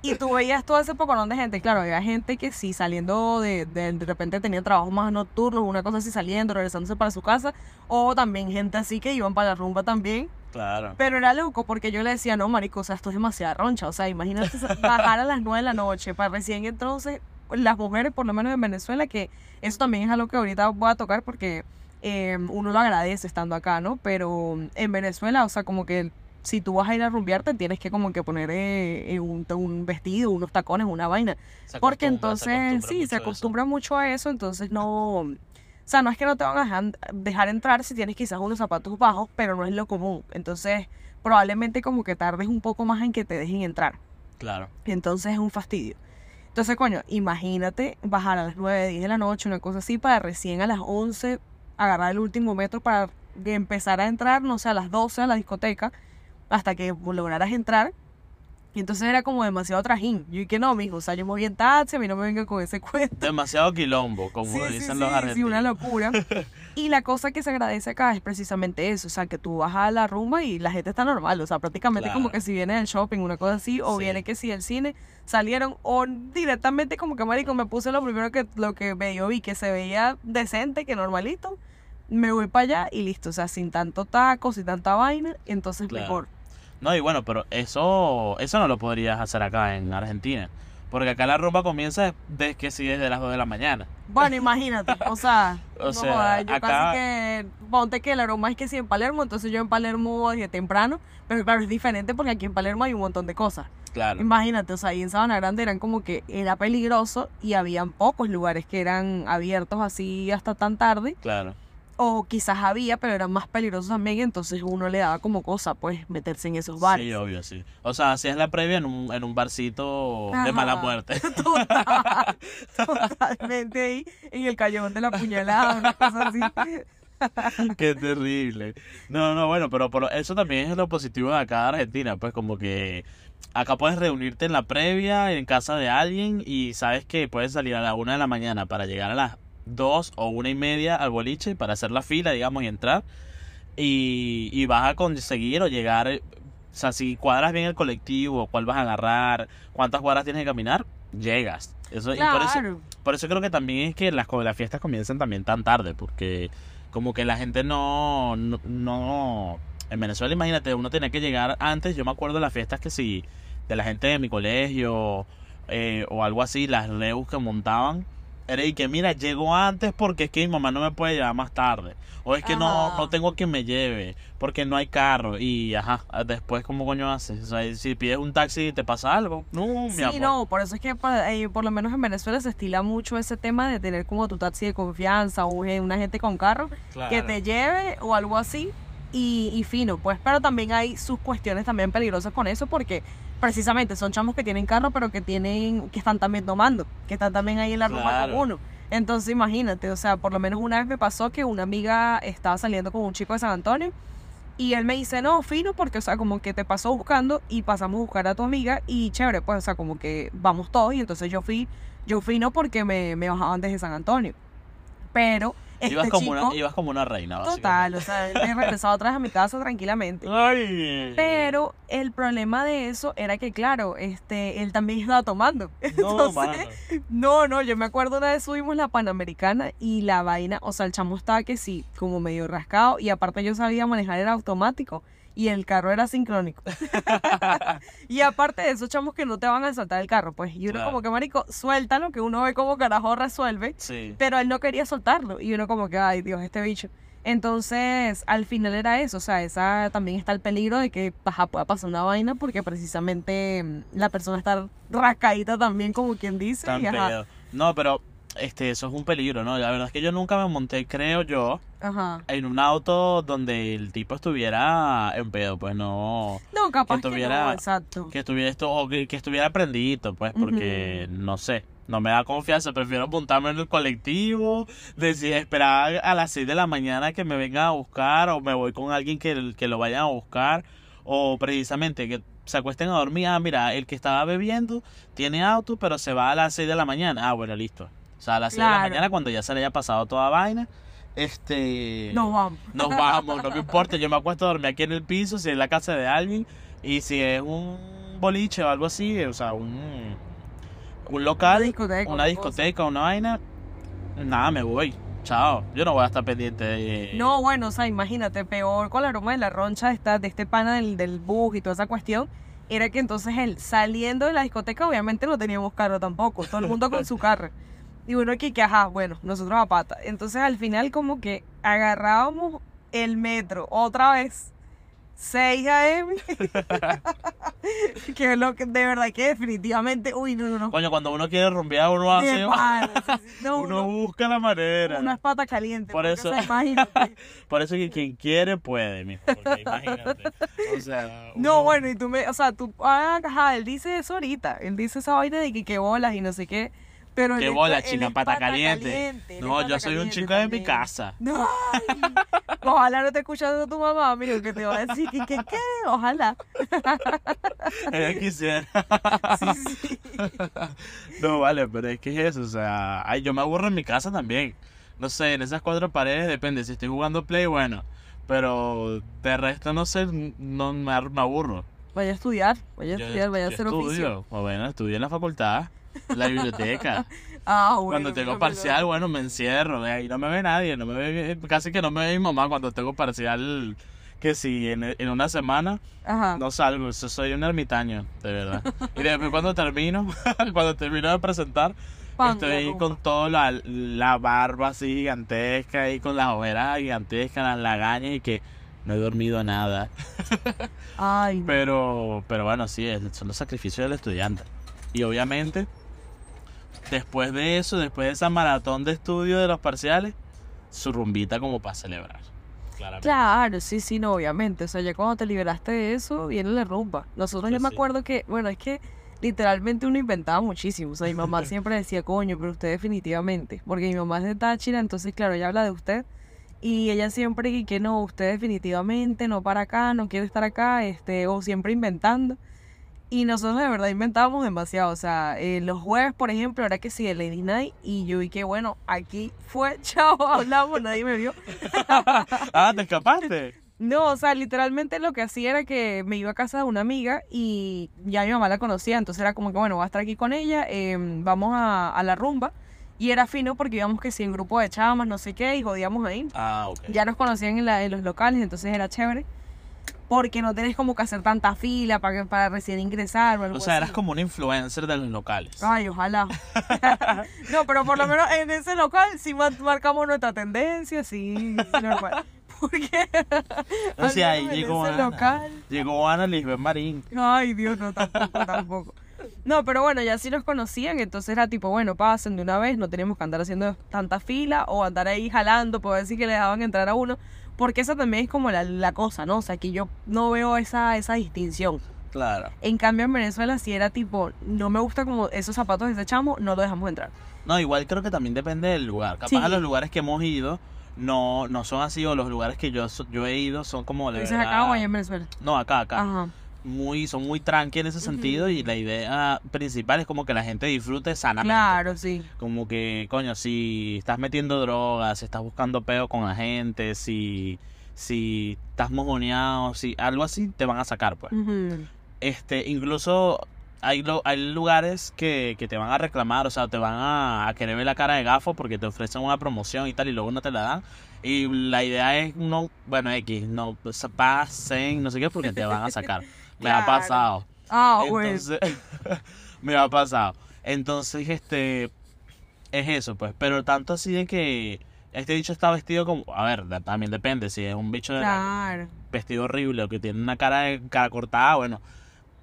Y tú veías todo ese poconón de gente. Claro, había gente que sí, saliendo de, de, de repente tenía trabajos más nocturnos, una cosa así saliendo, regresándose para su casa. O también gente así que iban para la rumba también. Claro. Pero era loco porque yo le decía, no, marico, o sea, esto es demasiada roncha. O sea, imagínate bajar a las 9 de la noche para recién entonces las mujeres, por lo menos en Venezuela, que eso también es algo que ahorita voy a tocar porque eh, uno lo agradece estando acá, ¿no? Pero en Venezuela, o sea, como que si tú vas a ir a rumbearte, tienes que como que poner eh, un, un vestido, unos tacones, una vaina. Porque se entonces, sí, se acostumbra mucho a eso, entonces no... O sea, no es que no te van a dejar, dejar entrar si tienes quizás unos zapatos bajos, pero no es lo común. Entonces, probablemente como que tardes un poco más en que te dejen entrar. Claro. Entonces es un fastidio. Entonces, coño, imagínate bajar a las 9, 10 de la noche, una cosa así, para recién a las 11 agarrar el último metro para empezar a entrar, no sé, a las 12 a la discoteca, hasta que lograras entrar. Y entonces era como demasiado trajín. Yo dije, no, mijo, o sea, yo me voy en taxi, a mí no me venga con ese cuento. Demasiado quilombo, como Sí, sí, dicen sí, los sí, argentinos. una locura. Y la cosa que se agradece acá es precisamente eso, o sea, que tú vas a la rumba y la gente está normal, o sea, prácticamente como que si viene del shopping, una cosa así, o Sí. viene que si del cine, salieron, o directamente como que, marico, me puse lo primero que, lo que ve- yo vi, que se veía decente, que normalito, me voy para allá y listo, o sea, sin tanto taco, sin tanta vaina, entonces Claro. mejor. No, y bueno, pero eso eso no lo podrías hacer acá en Argentina. Porque acá la rumba comienza desde que sí desde las 2 de la mañana. Bueno, imagínate, o sea, O no sea, yo acá- casi que, ponte que el aroma es que sí en Palermo, entonces yo en Palermo desde temprano, pero claro, es diferente porque aquí en Palermo hay un montón de cosas. Claro. Imagínate, o sea, ahí en Sabana Grande eran como que era peligroso y habían pocos lugares que eran abiertos así hasta tan tarde, Claro. O quizás había, pero eran más peligrosos también, entonces uno le daba como cosa, pues, meterse en esos bares. Sí, obvio, sí. O sea, hacías la previa en un, en un barcito de mala muerte. Total, totalmente ahí, en el callejón de la puñalada, una cosa así. Qué terrible. No, no, bueno, pero por, eso también es lo positivo de acá de Argentina, pues como que acá puedes reunirte en la previa, en casa de alguien y sabes que puedes salir a la una de la mañana para llegar a las dos o una y media al boliche para hacer la fila, digamos, y entrar. Y, y vas a conseguir o llegar, eh, o sea, si cuadras bien el colectivo, cuál vas a agarrar, cuántas cuadras tienes que caminar, llegas. Eso, y por eso, Claro. por eso creo que también es que las, las fiestas comienzan también tan tarde, porque como que la gente no, no, no- En Venezuela, imagínate, uno tenía que llegar antes. Yo me acuerdo de las fiestas que sí, de la gente de mi colegio eh, o algo así, las reus que montaban. Era y que, mira, llego antes porque es que mi mamá no me puede llevar más tarde. O es que no, no tengo quien me lleve porque no hay carro. Y ajá, después, ¿cómo coño haces? O sea, si pides un taxi y te pasa algo. No, mi Sí, amor. no, por eso es que por, eh, por lo menos en Venezuela se estila mucho ese tema de tener como tu taxi de confianza o eh, una gente con carro que Claro. te lleve o algo así y, y fino, pues, pero también hay sus cuestiones también peligrosas con eso porque precisamente son chamos que tienen carro pero que tienen, que están también tomando, que están también ahí en la rumba Claro. con uno. Entonces imagínate, o sea, por lo menos una vez me pasó que una amiga estaba saliendo con un chico de San Antonio y él me dice, no, fino, porque, o sea, como que te pasó buscando y pasamos a buscar a tu amiga y chévere, pues, o sea, como que vamos todos y entonces yo fui, yo fui no porque me, me bajaban desde San Antonio, pero este ibas, como chico, una, ibas como una reina, total, o sea, me regresaba otra vez a mi casa tranquilamente. Ay. Pero el problema de eso era que, claro, este, él también estaba tomando. No, Entonces, no, no, yo me acuerdo una vez subimos la Panamericana y la vaina, o sea, el chamo estaba que sí, como medio rascado y aparte yo sabía manejar el automático y el carro era sincrónico. y aparte de esos chamos que no te van a saltar el carro, pues, y uno Claro. como que, marico, suéltalo, que uno ve como carajo resuelve, Sí. pero él no quería soltarlo y uno como que, ay Dios, este bicho. Entonces, al final era eso, o sea, esa también está el peligro de que ajá, pueda pasar una vaina porque precisamente mm, la persona está rascadita también, como quien dice. Tan y ajá. No, pero este, eso es un peligro, ¿no? La verdad es que yo nunca me monté, creo yo, ajá. en un auto donde el tipo estuviera en pedo, pues no. No, capaz que, tuviera- no, exacto. Que estuviera esto, o que, que estuviera prendido, pues, porque no sé. No me da confianza, prefiero montarme en el colectivo, decir, esperar a las 6 de la mañana que me vengan a buscar, o me voy con alguien que, que lo vayan a buscar, o precisamente que se acuesten a dormir. Ah, mira, el que estaba bebiendo tiene auto, pero se va a las 6 de la mañana. Ah, bueno, listo. O sea, a las 6 de la Claro. mañana, cuando ya se le haya pasado toda vaina, este. Nos vamos. Nos vamos, no me importa. Yo me acuesto a dormir aquí en el piso, si es la casa de alguien, y si es un boliche o algo así, o sea, un, un local, Una discoteca, una una discoteca, una vaina, nada, me voy. chao, yo no voy a estar pendiente de... No, bueno, o sea, imagínate, peor con la broma de la roncha esta, de este pana del, del bus y toda esa cuestión, era que entonces él saliendo de la discoteca, obviamente no teníamos carro tampoco, todo el mundo con su carro. Y uno aquí que, ajá, bueno, nosotros a pata. Entonces al final como que agarrábamos el metro otra vez. 6 a.m. que es lo que de verdad que definitivamente, uy, no, no, no. Coño, cuando uno quiere rumbear, uno hace... De pana, sí, sí, no, uno uno- busca la manera. unas patas calientes. Por eso- imagínate. Por eso que quien quiere puede, mijo. Porque imagínate. O sea. No, bueno, y tú me, o sea, tú, ah, ajá, él dice eso ahorita, él dice esa vaina de que, que bolas y no sé qué, pero Qué bola, él chica, pata caliente. No, pata yo soy un chico de mi casa. No, ay, ojalá no esté escuchando tu mamá, mira, que te va a decir que, que, qué, ojalá. Ella quisiera. Sí, sí. No, vale, pero es que es eso, o sea, ay, yo me aburro en mi casa también. No sé, en esas cuatro paredes depende, si estoy jugando play, bueno, pero de resto no sé, no me, aburro. Vaya a estudiar, vaya a Yo- estudiar, vaya a hacer oficio. estudio, o bueno, estudio en la facultad, la biblioteca. Ah, bueno. cuando tengo parcial, bueno, me encierro, ahí no me ve nadie, no me ve, casi que no me ve mi mamá cuando tengo parcial, que si en, en una semana Ajá. no salgo, soy un ermitaño, de verdad. Y después cuando termino, cuando termino de presentar, Pan, estoy ahí con toda la, la barba así gigantesca y con las ojeras gigantescas, las lagañas y que no he dormido nada. Ay. Pero, pero bueno, sí, son los sacrificios del estudiante. Y obviamente, después de eso, después de esa maratón de estudio de los parciales, su rumbita como para celebrar. Claramente. Claro, sí, sí, no, obviamente. O sea, ya cuando te liberaste de eso, viene la rumba. Nosotros yo me acuerdo que, bueno, es que literalmente uno inventaba muchísimo. O sea, mi mamá siempre decía, coño, pero usted definitivamente. Porque mi mamá es de Táchira, entonces, claro, ella habla de usted. Y ella siempre y que no, usted definitivamente no para acá, no quiere estar acá, este, o siempre inventando. Y nosotros de verdad inventábamos demasiado. O sea, eh, los jueves, por ejemplo, era que sí, el Lady Night. Y yo, y que bueno, aquí fue, chao, hablamos, nadie me vio. ah, ¿te escapaste? No, o sea, literalmente lo que hacía era que me iba a casa de una amiga y ya mi mamá la conocía, entonces era como que, bueno, voy a estar aquí con ella, em, vamos a, a la rumba. Y era fino porque íbamos que sí en grupo de chamas, no sé qué, y jodíamos ahí. Ah, ok. Ya nos conocían en, la- en los locales, entonces era chévere. Porque no tenés como que hacer tanta fila para, que- para recién ingresar o algo O sea, eras así. como un influencer de los locales. Ay, ojalá. no, pero por lo menos en ese local sí mar- marcamos nuestra tendencia, sí, sí, normal. Porque O sea, ahí llegó Ana. local. Llegó Ana Lisbeth Marín. Ay, Dios, no, tampoco, tampoco. No, pero bueno, ya sí nos conocían, entonces era tipo, bueno, pasen de una vez, no teníamos que andar haciendo tanta fila o andar ahí jalando ver si que le dejaban entrar a uno, porque esa también es como la, la cosa, ¿no? O sea, que yo no veo esa, esa distinción. Claro. En cambio, en Venezuela sí era tipo, no me gusta como esos zapatos de ese chamo, no lo dejamos entrar. No, igual creo que también depende del lugar. Capaz Sí. a los lugares que hemos ido no, no son así, o los lugares que yo, yo he ido son como de ¿Dices verdad- acá o allá en Venezuela? No, acá, acá. Ajá. Muy, son muy tranqui en ese sentido y la idea principal es como que la gente disfrute sanamente. Claro, sí. Como que, coño, si estás metiendo drogas, si estás buscando peo con la gente, si, si estás mojoneado, si algo así, te van a sacar, pues. Este, incluso hay, lo- hay lugares que, que te van a reclamar, o sea, te van a, a querer ver la cara de gafo porque te ofrecen una promoción y tal y luego no te la dan. Y la idea es no, bueno, X, no pasen, no sé qué, porque te van a sacar. Me ha pasado. Ah. Entonces, me ha pasado. Entonces, este, es eso, pues. Pero tanto así de que este bicho está vestido como, a ver, de- también depende, si es un bicho de Claro. vestido horrible o que tiene una cara de cara cortada, bueno,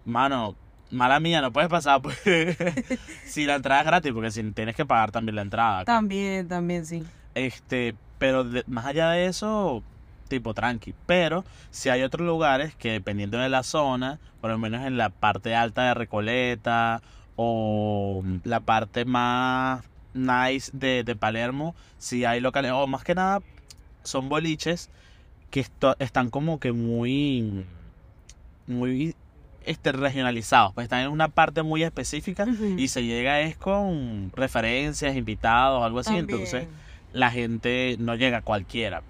mano, mala mía, no puedes pasar pues si la entrada es gratis, porque si tienes que pagar también la entrada. También, también, sí. Este, pero de- más allá de eso, tipo tranqui. Pero si hay otros lugares que dependiendo de la zona, por lo menos en la parte alta de Recoleta o la parte más nice de, de Palermo, si hay locales, o más que nada son boliches que esto- están como que muy, muy este, regionalizados, pues están en una parte muy específica y se llega es con referencias, invitados, algo así, entonces la gente no llega cualquiera.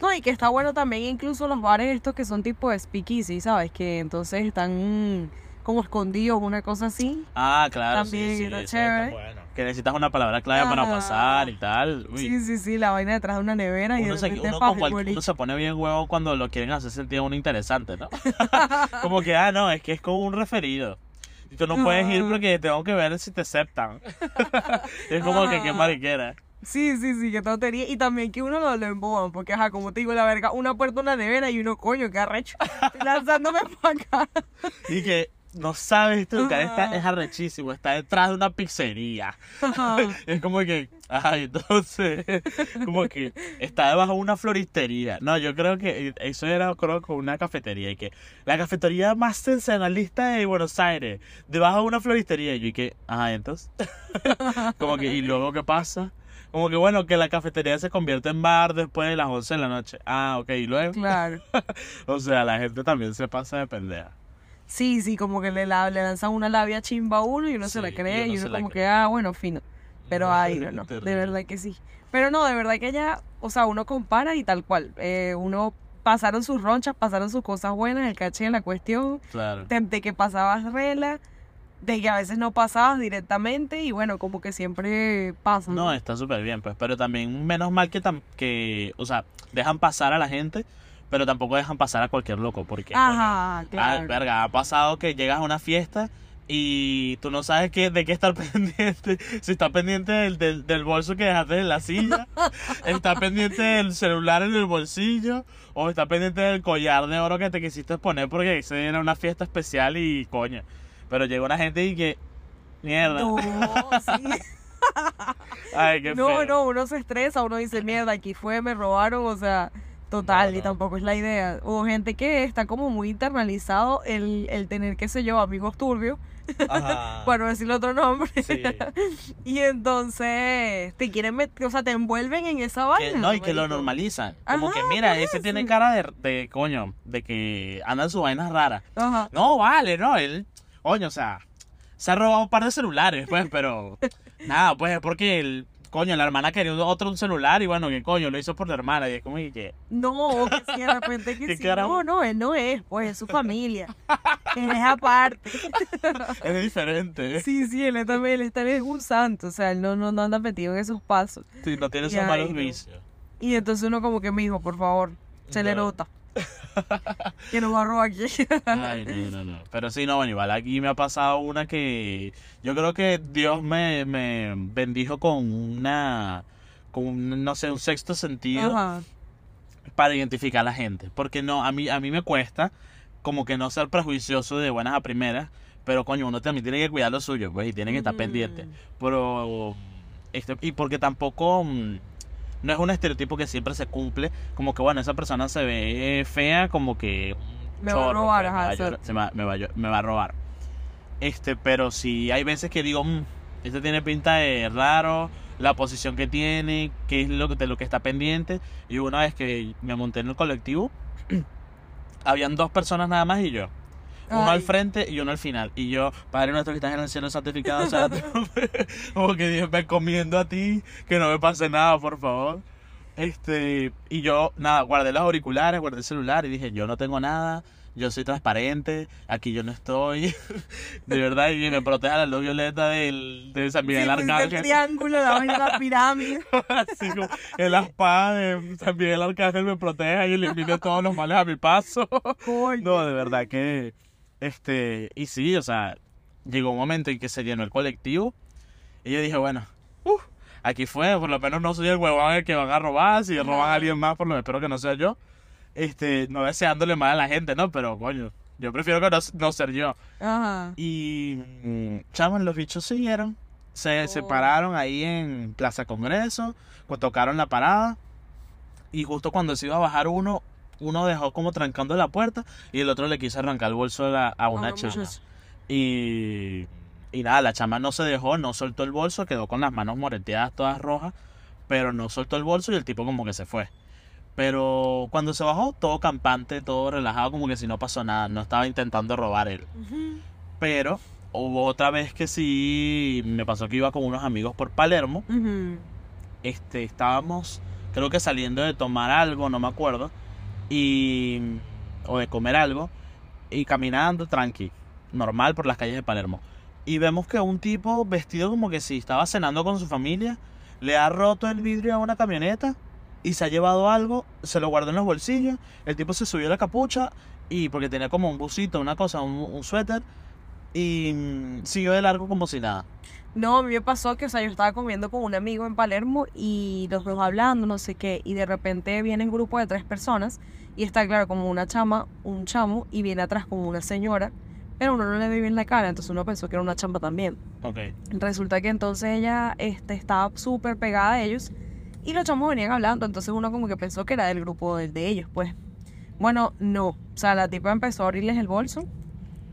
No, y que está bueno también incluso los bares estos que son tipo speakeasy, ¿sabes? Que entonces están como escondidos, una cosa así. Ah, claro, sí, También sí, está chévere. bueno. Que necesitas una palabra clave para pasar y tal. Uy. Sí, sí, sí, la vaina detrás de una nevera y de Uno, se, uno, con cual- uno se pone bien huevo cuando lo quieren hacer sentir a uno interesante, ¿no? como que, ah, no, es que es con un referido. Y tú no puedes ir porque tengo que ver si te aceptan. es como que qué mariquera. Sí, sí, sí, que tontería. Y también que uno lo, lo emboban, porque, ajá, como te digo, la verga, una puerta, una nevera y uno, coño, qué arrecho. Lanzándome para acá. Y que no sabes, este lugar está, es arrechísimo, está detrás de una pizzería. Es como que, ay, entonces, como que está debajo de una floristería. No, yo creo que eso era, creo, con una cafetería. Y que la cafetería más sensacionalista de Buenos Aires, debajo de una floristería. Y yo, y que, ajá, entonces, como que, ¿y luego qué pasa? Como que, bueno, que la cafetería se convierte en bar después de las 11 de la noche. Ah, ok, y luego, Claro. o sea, la gente también se pasa de pendeja. Sí, sí, como que le, la- le lanzan una labia chimba a uno y uno se la y cree y uno como cree. que, ah, bueno, fino. Pero ay, no, no, de verdad que sí. Pero no, de verdad que ya, o sea, uno compara y tal cual. Eh, uno pasaron sus ronchas, pasaron sus cosas buenas, el caché de la cuestión, Claro. de, de que pasabas regla, de que a veces no pasabas directamente y bueno, como que siempre pasa. No, está súper bien, pues, pero también menos mal que, tam- que, o sea, dejan pasar a la gente, pero tampoco dejan pasar a cualquier loco, porque, Ajá, ah, claro. verga, ha pasado que llegas a una fiesta y tú no sabes qué, de qué estar pendiente, si está pendiente del, del, del bolso que dejaste en la silla, está pendiente del celular en el bolsillo, o está pendiente del collar de oro que te quisiste poner porque ese era una fiesta especial y coño, pero llegó una gente y que, mierda, No, sí. ay, qué No, feo. no, uno se estresa, uno dice, mierda, aquí fue, me robaron, o sea, total, No, y no. tampoco es la idea. Hubo gente que está como muy internalizado el, el tener, qué sé yo, amigos turbios, para no decirle otro nombre. Sí. y entonces te quieren meter, o sea, te envuelven en esa Que- vaina. no, y que lo normalizan. Como Ajá, que, mira, ese eso. tiene cara de, de coño, de que anda sus vainas raras. Ajá. No, vale, no, él, coño, o sea, se ha robado un par de celulares, pues, pero nada, pues es porque el, coño, la hermana quería otro un celular y bueno, que coño, lo hizo por la hermana y es como que, No, que si de repente que ¿Qué sí. No, no, él no es, pues es su familia. él es aparte. es diferente, Sí, sí, él también, él está- él es un santo, o sea, él no, no, no anda metido en esos pasos. si no tiene esos malos vicios. Y entonces uno como que, mijo, por favor, se le No. nota. Que nos aquí. Ay, no, no, no. Pero sí, no, bueno, igual aquí me ha pasado una que yo creo que Dios me, me bendijo con una, con un, no sé, un sexto sentido. Ajá. para identificar a la gente. Porque no, a mí, a mí me cuesta como que no ser prejuicioso de buenas a primeras. Pero coño, uno también tiene que cuidar lo suyo, pues, y tiene que estar Ujú. pendiente. Pero, este, y porque tampoco, mm, no es un estereotipo que siempre se cumple. Como que, bueno, esa persona se ve fea, como que... Me va a robar, me va a llorar- exacto. se me va- me va a llo- me va a robar. Este, pero si hay veces que digo, "Mm, este tiene pinta de raro, la posición que tiene, qué es lo que, de lo que está pendiente. Y una vez que me monté en el colectivo, habían dos personas nada más y yo. Uno al frente y uno al final. Y yo, Padre nuestro que estás en el cielo santificado, sea tu nombre". como que Dios me encomiendo a ti, que no me pase nada, por favor. Este, y yo, nada, guardé los auriculares, guardé el celular y dije, yo no tengo nada, yo soy transparente, aquí yo no estoy, de verdad, y me protege la luz violeta del, de San Miguel Sí, el Arcángel. triángulo, la la pirámide. Así como en la espada de San Miguel Arcángel me proteja y elimine todos los males a mi paso. Coño. No, de verdad que, este, y sí, o sea, llegó un momento en que se llenó el colectivo y yo dije, bueno, uf, aquí fue, por lo menos no soy el huevón al que van a robar, si roban a alguien más, por lo menos espero que no sea yo, este, no deseándole mal a la gente, ¿no? Pero, coño, yo prefiero que no, no ser yo. Ajá. Y, mm, chaval, los bichos siguieron, se Oh. separaron ahí en Plaza Congreso, tocaron la parada y justo cuando se iba a bajar uno, uno dejó como trancando la puerta y el otro le quiso arrancar el bolso a, una chama. muchacho. Y, y nada, la chama no se dejó, no soltó el bolso, quedó con las manos moreteadas todas rojas, pero no soltó el bolso y el tipo como que se fue. Pero cuando se bajó, todo campante, todo relajado, como que si no pasó nada, no estaba intentando robar él. Pero hubo otra vez que sí me pasó que iba con unos amigos por Palermo. Este, estábamos, creo que saliendo de tomar algo, no me acuerdo, y o de comer algo y caminando tranqui. normal por las calles de Palermo. Y vemos que un tipo vestido como que si estaba cenando con su familia, le ha roto el vidrio a una camioneta y se ha llevado algo, se lo guardó en los bolsillos, el tipo se subió la capucha y porque tenía como un busito, una cosa, un, un suéter, y mm, siguió de largo como si nada. No, a mí me pasó que, o sea, yo estaba comiendo con un amigo en Palermo y los dos hablando, no sé qué, y de repente viene un grupo de tres personas y está claro como una chama, un chamo, y viene atrás como una señora, pero uno no le ve bien la cara, entonces uno pensó que era una chamba también. Ok. Resulta que entonces ella este, estaba súper pegada a ellos y los chamos venían hablando, entonces uno como que pensó que era del grupo de, de ellos, pues. Bueno, no, o sea, la tipa empezó a abrirles el bolso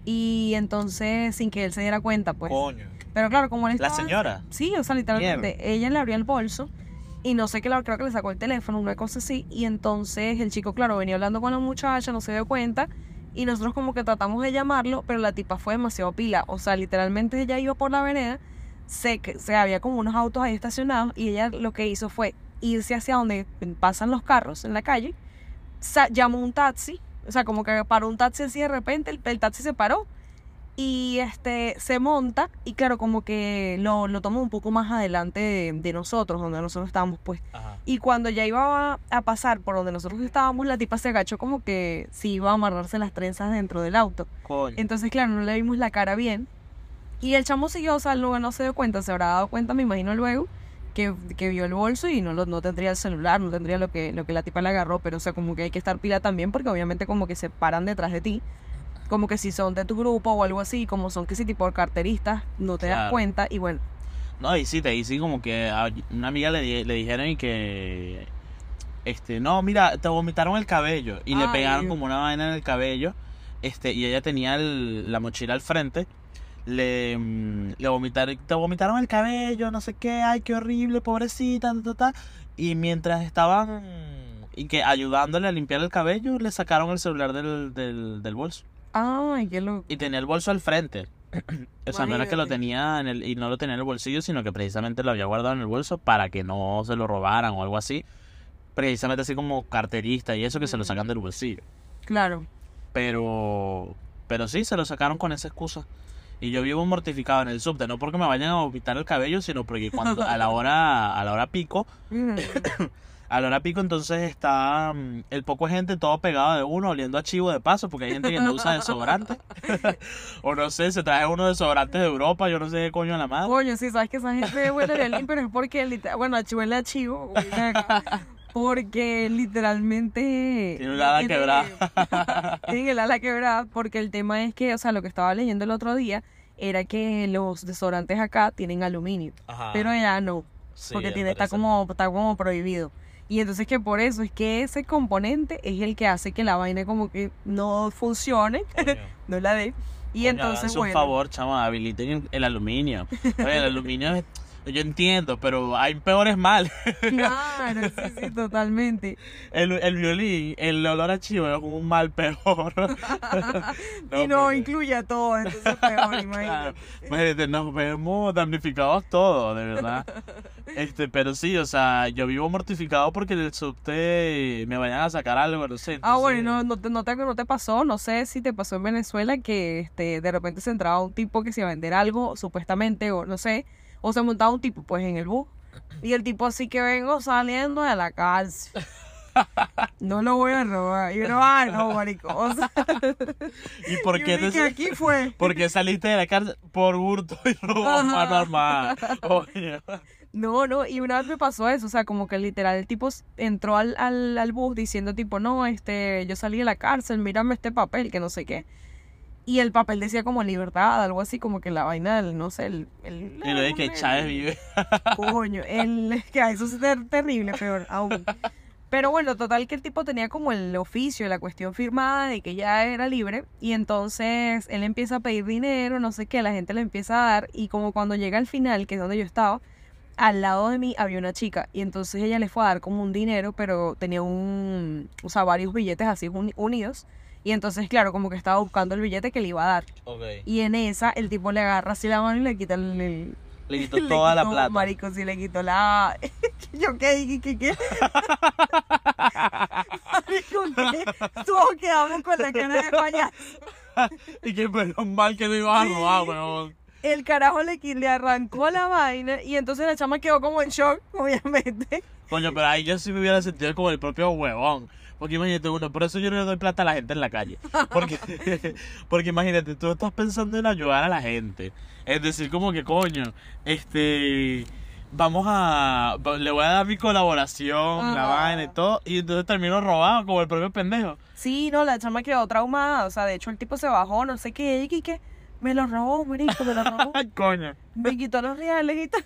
y entonces sin que él se diera cuenta, pues. Coño. Pero claro, como él La estaba... señora. Sí, o sea, literalmente, ella le abrió el bolso y no sé qué, la- creo que le sacó el teléfono, una cosa así, y entonces el chico, claro, venía hablando con la muchacha, no se dio cuenta, y nosotros como que tratamos de llamarlo, pero la tipa fue demasiado pila, o sea, literalmente ella iba por la vereda, se, que- se había como unos autos ahí estacionados, y ella lo que hizo fue irse hacia donde pasan los carros en la calle, llamó un taxi, o sea, como que paró un taxi así de repente, el, el taxi se paró, y este se monta y claro como que lo, lo toma un poco más adelante de, de nosotros donde nosotros estábamos pues Ajá. y cuando ya iba a, a pasar por donde nosotros estábamos la tipa se agachó como que si iba a amarrarse las trenzas dentro del auto Coño. entonces claro no le vimos la cara bien y el chamo siguió o sea luego no se dio cuenta se habrá dado cuenta me imagino luego que, que vio el bolso y no lo, no tendría el celular no tendría lo que lo que la tipa le agarró pero o sea como que hay que estar pila también porque obviamente como que se paran detrás de ti como que si son de tu grupo o algo así, como son que si tipo carteristas, no te das cuenta y bueno, No, y sí, te dicen como que a una amiga le, le dijeron y que. Este, no, mira, te vomitaron el cabello. Y le pegaron como una vaina en el cabello. Este, y ella tenía el- la mochila al frente. Le, mm, le vomitaron, te vomitaron el cabello, no sé qué, ay, qué horrible, pobrecita, ta, ta, ta. Y mientras estaban y que ayudándole a limpiar el cabello, le sacaron el celular del, del, del bolso. Ay, qué loco. Y tenía el bolso al frente. O sea, no era que lo tenía en el, y no lo tenía en el bolsillo, sino que precisamente lo había guardado en el bolso para que no se lo robaran o algo así. Precisamente así como carterista y eso que se lo sacan del bolsillo. Claro. Pero, pero sí, se lo sacaron con esa excusa. Y yo vivo mortificado en el subte, no porque me vayan a vomitar el cabello, sino porque cuando a la hora, a la hora pico, a la hora pico entonces está mm, el poco de gente todo pegado de uno, oliendo a chivo de paso, porque hay gente que no usa desodorante. o no sé, se trae unos desodorantes de Europa, yo no sé qué coño a la madre. Coño, sí, sabes que esa gente huele de limpio, pero es porque, bueno, a huele a chivo, porque literalmente... Tiene un ala tiene- quebrada. Tienen el ala quebrada, porque el tema es que, o sea, lo que estaba leyendo el otro día era que los desodorantes acá tienen aluminio, Ajá. pero allá no. Sí, porque tiene, está, como, está como prohibido. Y entonces que por eso es que ese componente es el que hace que la vaina como que no funcione, no la dé. Y entonces, bueno, favor, chamo, habiliten el, el aluminio. Oye, el aluminio es- yo entiendo, pero hay peores males. claro, sí, sí, totalmente. El, el violín, el olor a chivo es un mal peor. y no porque- incluye a todo, entonces peor, Claro, imagínate. imagínate, nos vemos damnificados todos, de verdad. Este, pero sí, o sea, yo vivo mortificado porque el subte me vayan a sacar algo, no sé. Ah, bueno, no, no, te, no, te, no te pasó, no sé si te pasó en Venezuela que este, de repente se entraba un tipo que se iba a vender algo, supuestamente, o no sé, o se montaba un tipo pues en el bus. Y el tipo así que vengo saliendo de la cárcel. No lo voy a robar. Y uno, ay, no, marico. O sea, ¿Y por qué te- aquí fue. ¿Por qué saliste de la cárcel? Por hurto y robo a mano armada. No, no, y una vez me pasó eso, o sea, como que literal el tipo entró al, al, al bus diciendo tipo, no, este, yo salí de la cárcel, mírame este papel, que no sé qué. Y el papel decía como libertad, algo así, como que la vaina del, no sé, el... el Y lo de que Chávez vive. Coño, el, que eso es ter- terrible, peor aún. Pero bueno, total que el tipo tenía como el oficio, la cuestión firmada de que ya era libre y entonces él empieza a pedir dinero, no sé qué, la gente le empieza a dar y como cuando llega al final, que es donde yo estaba, al lado de mí había una chica y entonces ella le fue a dar como un dinero, pero tenía un, o sea, varios billetes así uni- unidos y entonces claro, como que estaba buscando el billete que le iba a dar Ok. y en esa el tipo le agarra así la mano y le quita el- el, Le quitó le toda la quitó, plata. Marico, sí le quitó la. ¿Yo qué? ¿Qué? ¿Qué? qué? Marico, ¿qué? Todos quedamos con la cara de payaso. y que menos mal que no ibas a robar, weón. El carajo le, le arrancó la vaina y entonces la chama quedó como en shock, obviamente. Coño, pero ahí yo sí me hubiera sentido como el propio huevón. Porque imagínate uno, por eso yo no le doy plata a la gente en la calle. Porque, porque imagínate, tú estás pensando en ayudar a la gente. Es decir, como que coño, este vamos a le voy a dar mi colaboración, la vaina y todo, y entonces termino robado como el propio pendejo. Sí, no, la chama quedó traumada. O sea, de hecho el tipo se bajó, no sé qué, y que me lo robó, marico, me lo robó. Ay, coño. me quitó los reales y tal.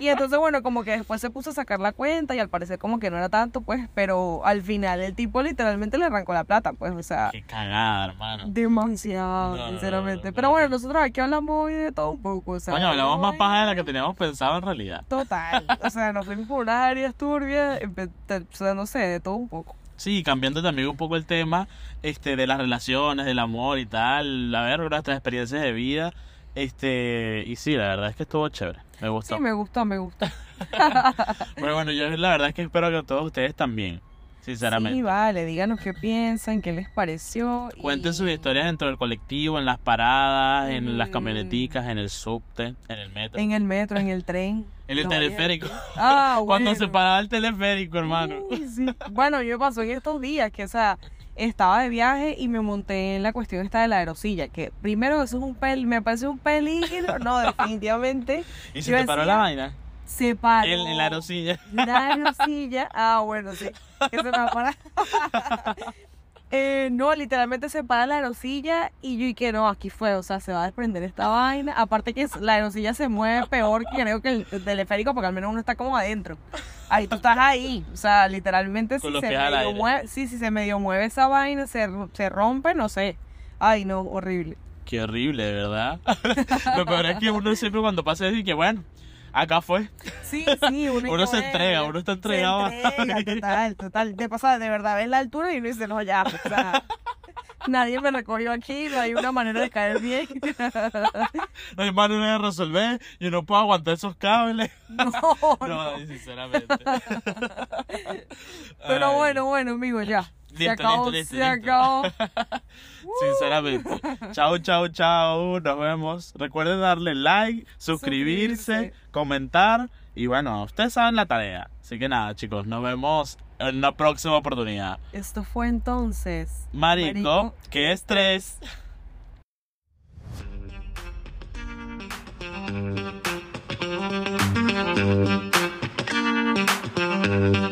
Y entonces, bueno, como que después se puso a sacar la cuenta y al parecer como que no era tanto, pues, pero al final el tipo literalmente le arrancó la plata, pues, o sea, Qué cagada, hermano. demasiado, No, sinceramente. no, no, pero no. bueno, nosotros aquí hablamos hoy de todo un poco, o sea. Coño, hablamos más paja de la que teníamos pensado en realidad. Total, o sea, nos fuimos por unas áreas turbias, o sea, no sé, de todo un poco. Sí, cambiando también un poco el tema este, de las relaciones, del amor y tal, a ver, nuestras experiencias de vida. Este, y sí, la verdad es que estuvo chévere. Me gustó. Sí, me gustó, me gustó. Pero bueno, yo la verdad es que espero que todos ustedes también, sinceramente. Sí, vale, díganos qué piensan, qué les pareció. y- Cuenten sus historias dentro del colectivo, en las paradas, en las Mm. camioneticas, en el subte, en el metro, en, En el metro, en el tren. el No, teleférico. Ah, Cuando se bueno. paraba el teleférico, hermano. Uy, sí. Bueno, yo pasó en estos días que, o sea, estaba de viaje y me monté en la cuestión esta de la aerosilla, que primero eso es un pel, me parece un peligro, no, definitivamente Y se Yo te paró la vaina. Se paró. En, en la aerosilla. La aerosilla, ah, bueno, sí, se me va a parar. Eh, no, literalmente se para la aerosilla y yo y que no, aquí fue, o sea, se va a desprender esta vaina. Aparte que la aerosilla se mueve peor que creo que el, el teleférico, porque al menos uno está como adentro. Ahí tú estás ahí, o sea, literalmente Con si se medio mueve, sí, si se medio mueve esa vaina, se, se rompe, no sé. Ay, no, horrible. Qué horrible, de verdad. Lo peor es que uno siempre cuando pasa eso y que bueno, acá fue. Sí, sí, uno, Uno se entrega, uno está entregado. Se entrega, total, total. Te pasa de verdad, ves la altura y uno dice, no, ya, o sea, nadie me recogió aquí, no hay una manera de caer bien. No hay manera de resolver, yo no puedo aguantar esos cables. No, No, no. sinceramente. Pero Ay, bueno, bueno, amigo, ya. Listo, se acabó, listo, listo. Se acabó. Sinceramente. Chao, chao, chao. Nos vemos. Recuerden darle like, suscribirse, comentar. Y bueno, ustedes saben la tarea. Así que nada, chicos, nos vemos en una próxima oportunidad. Esto fue entonces. Marico, Marico que estrés.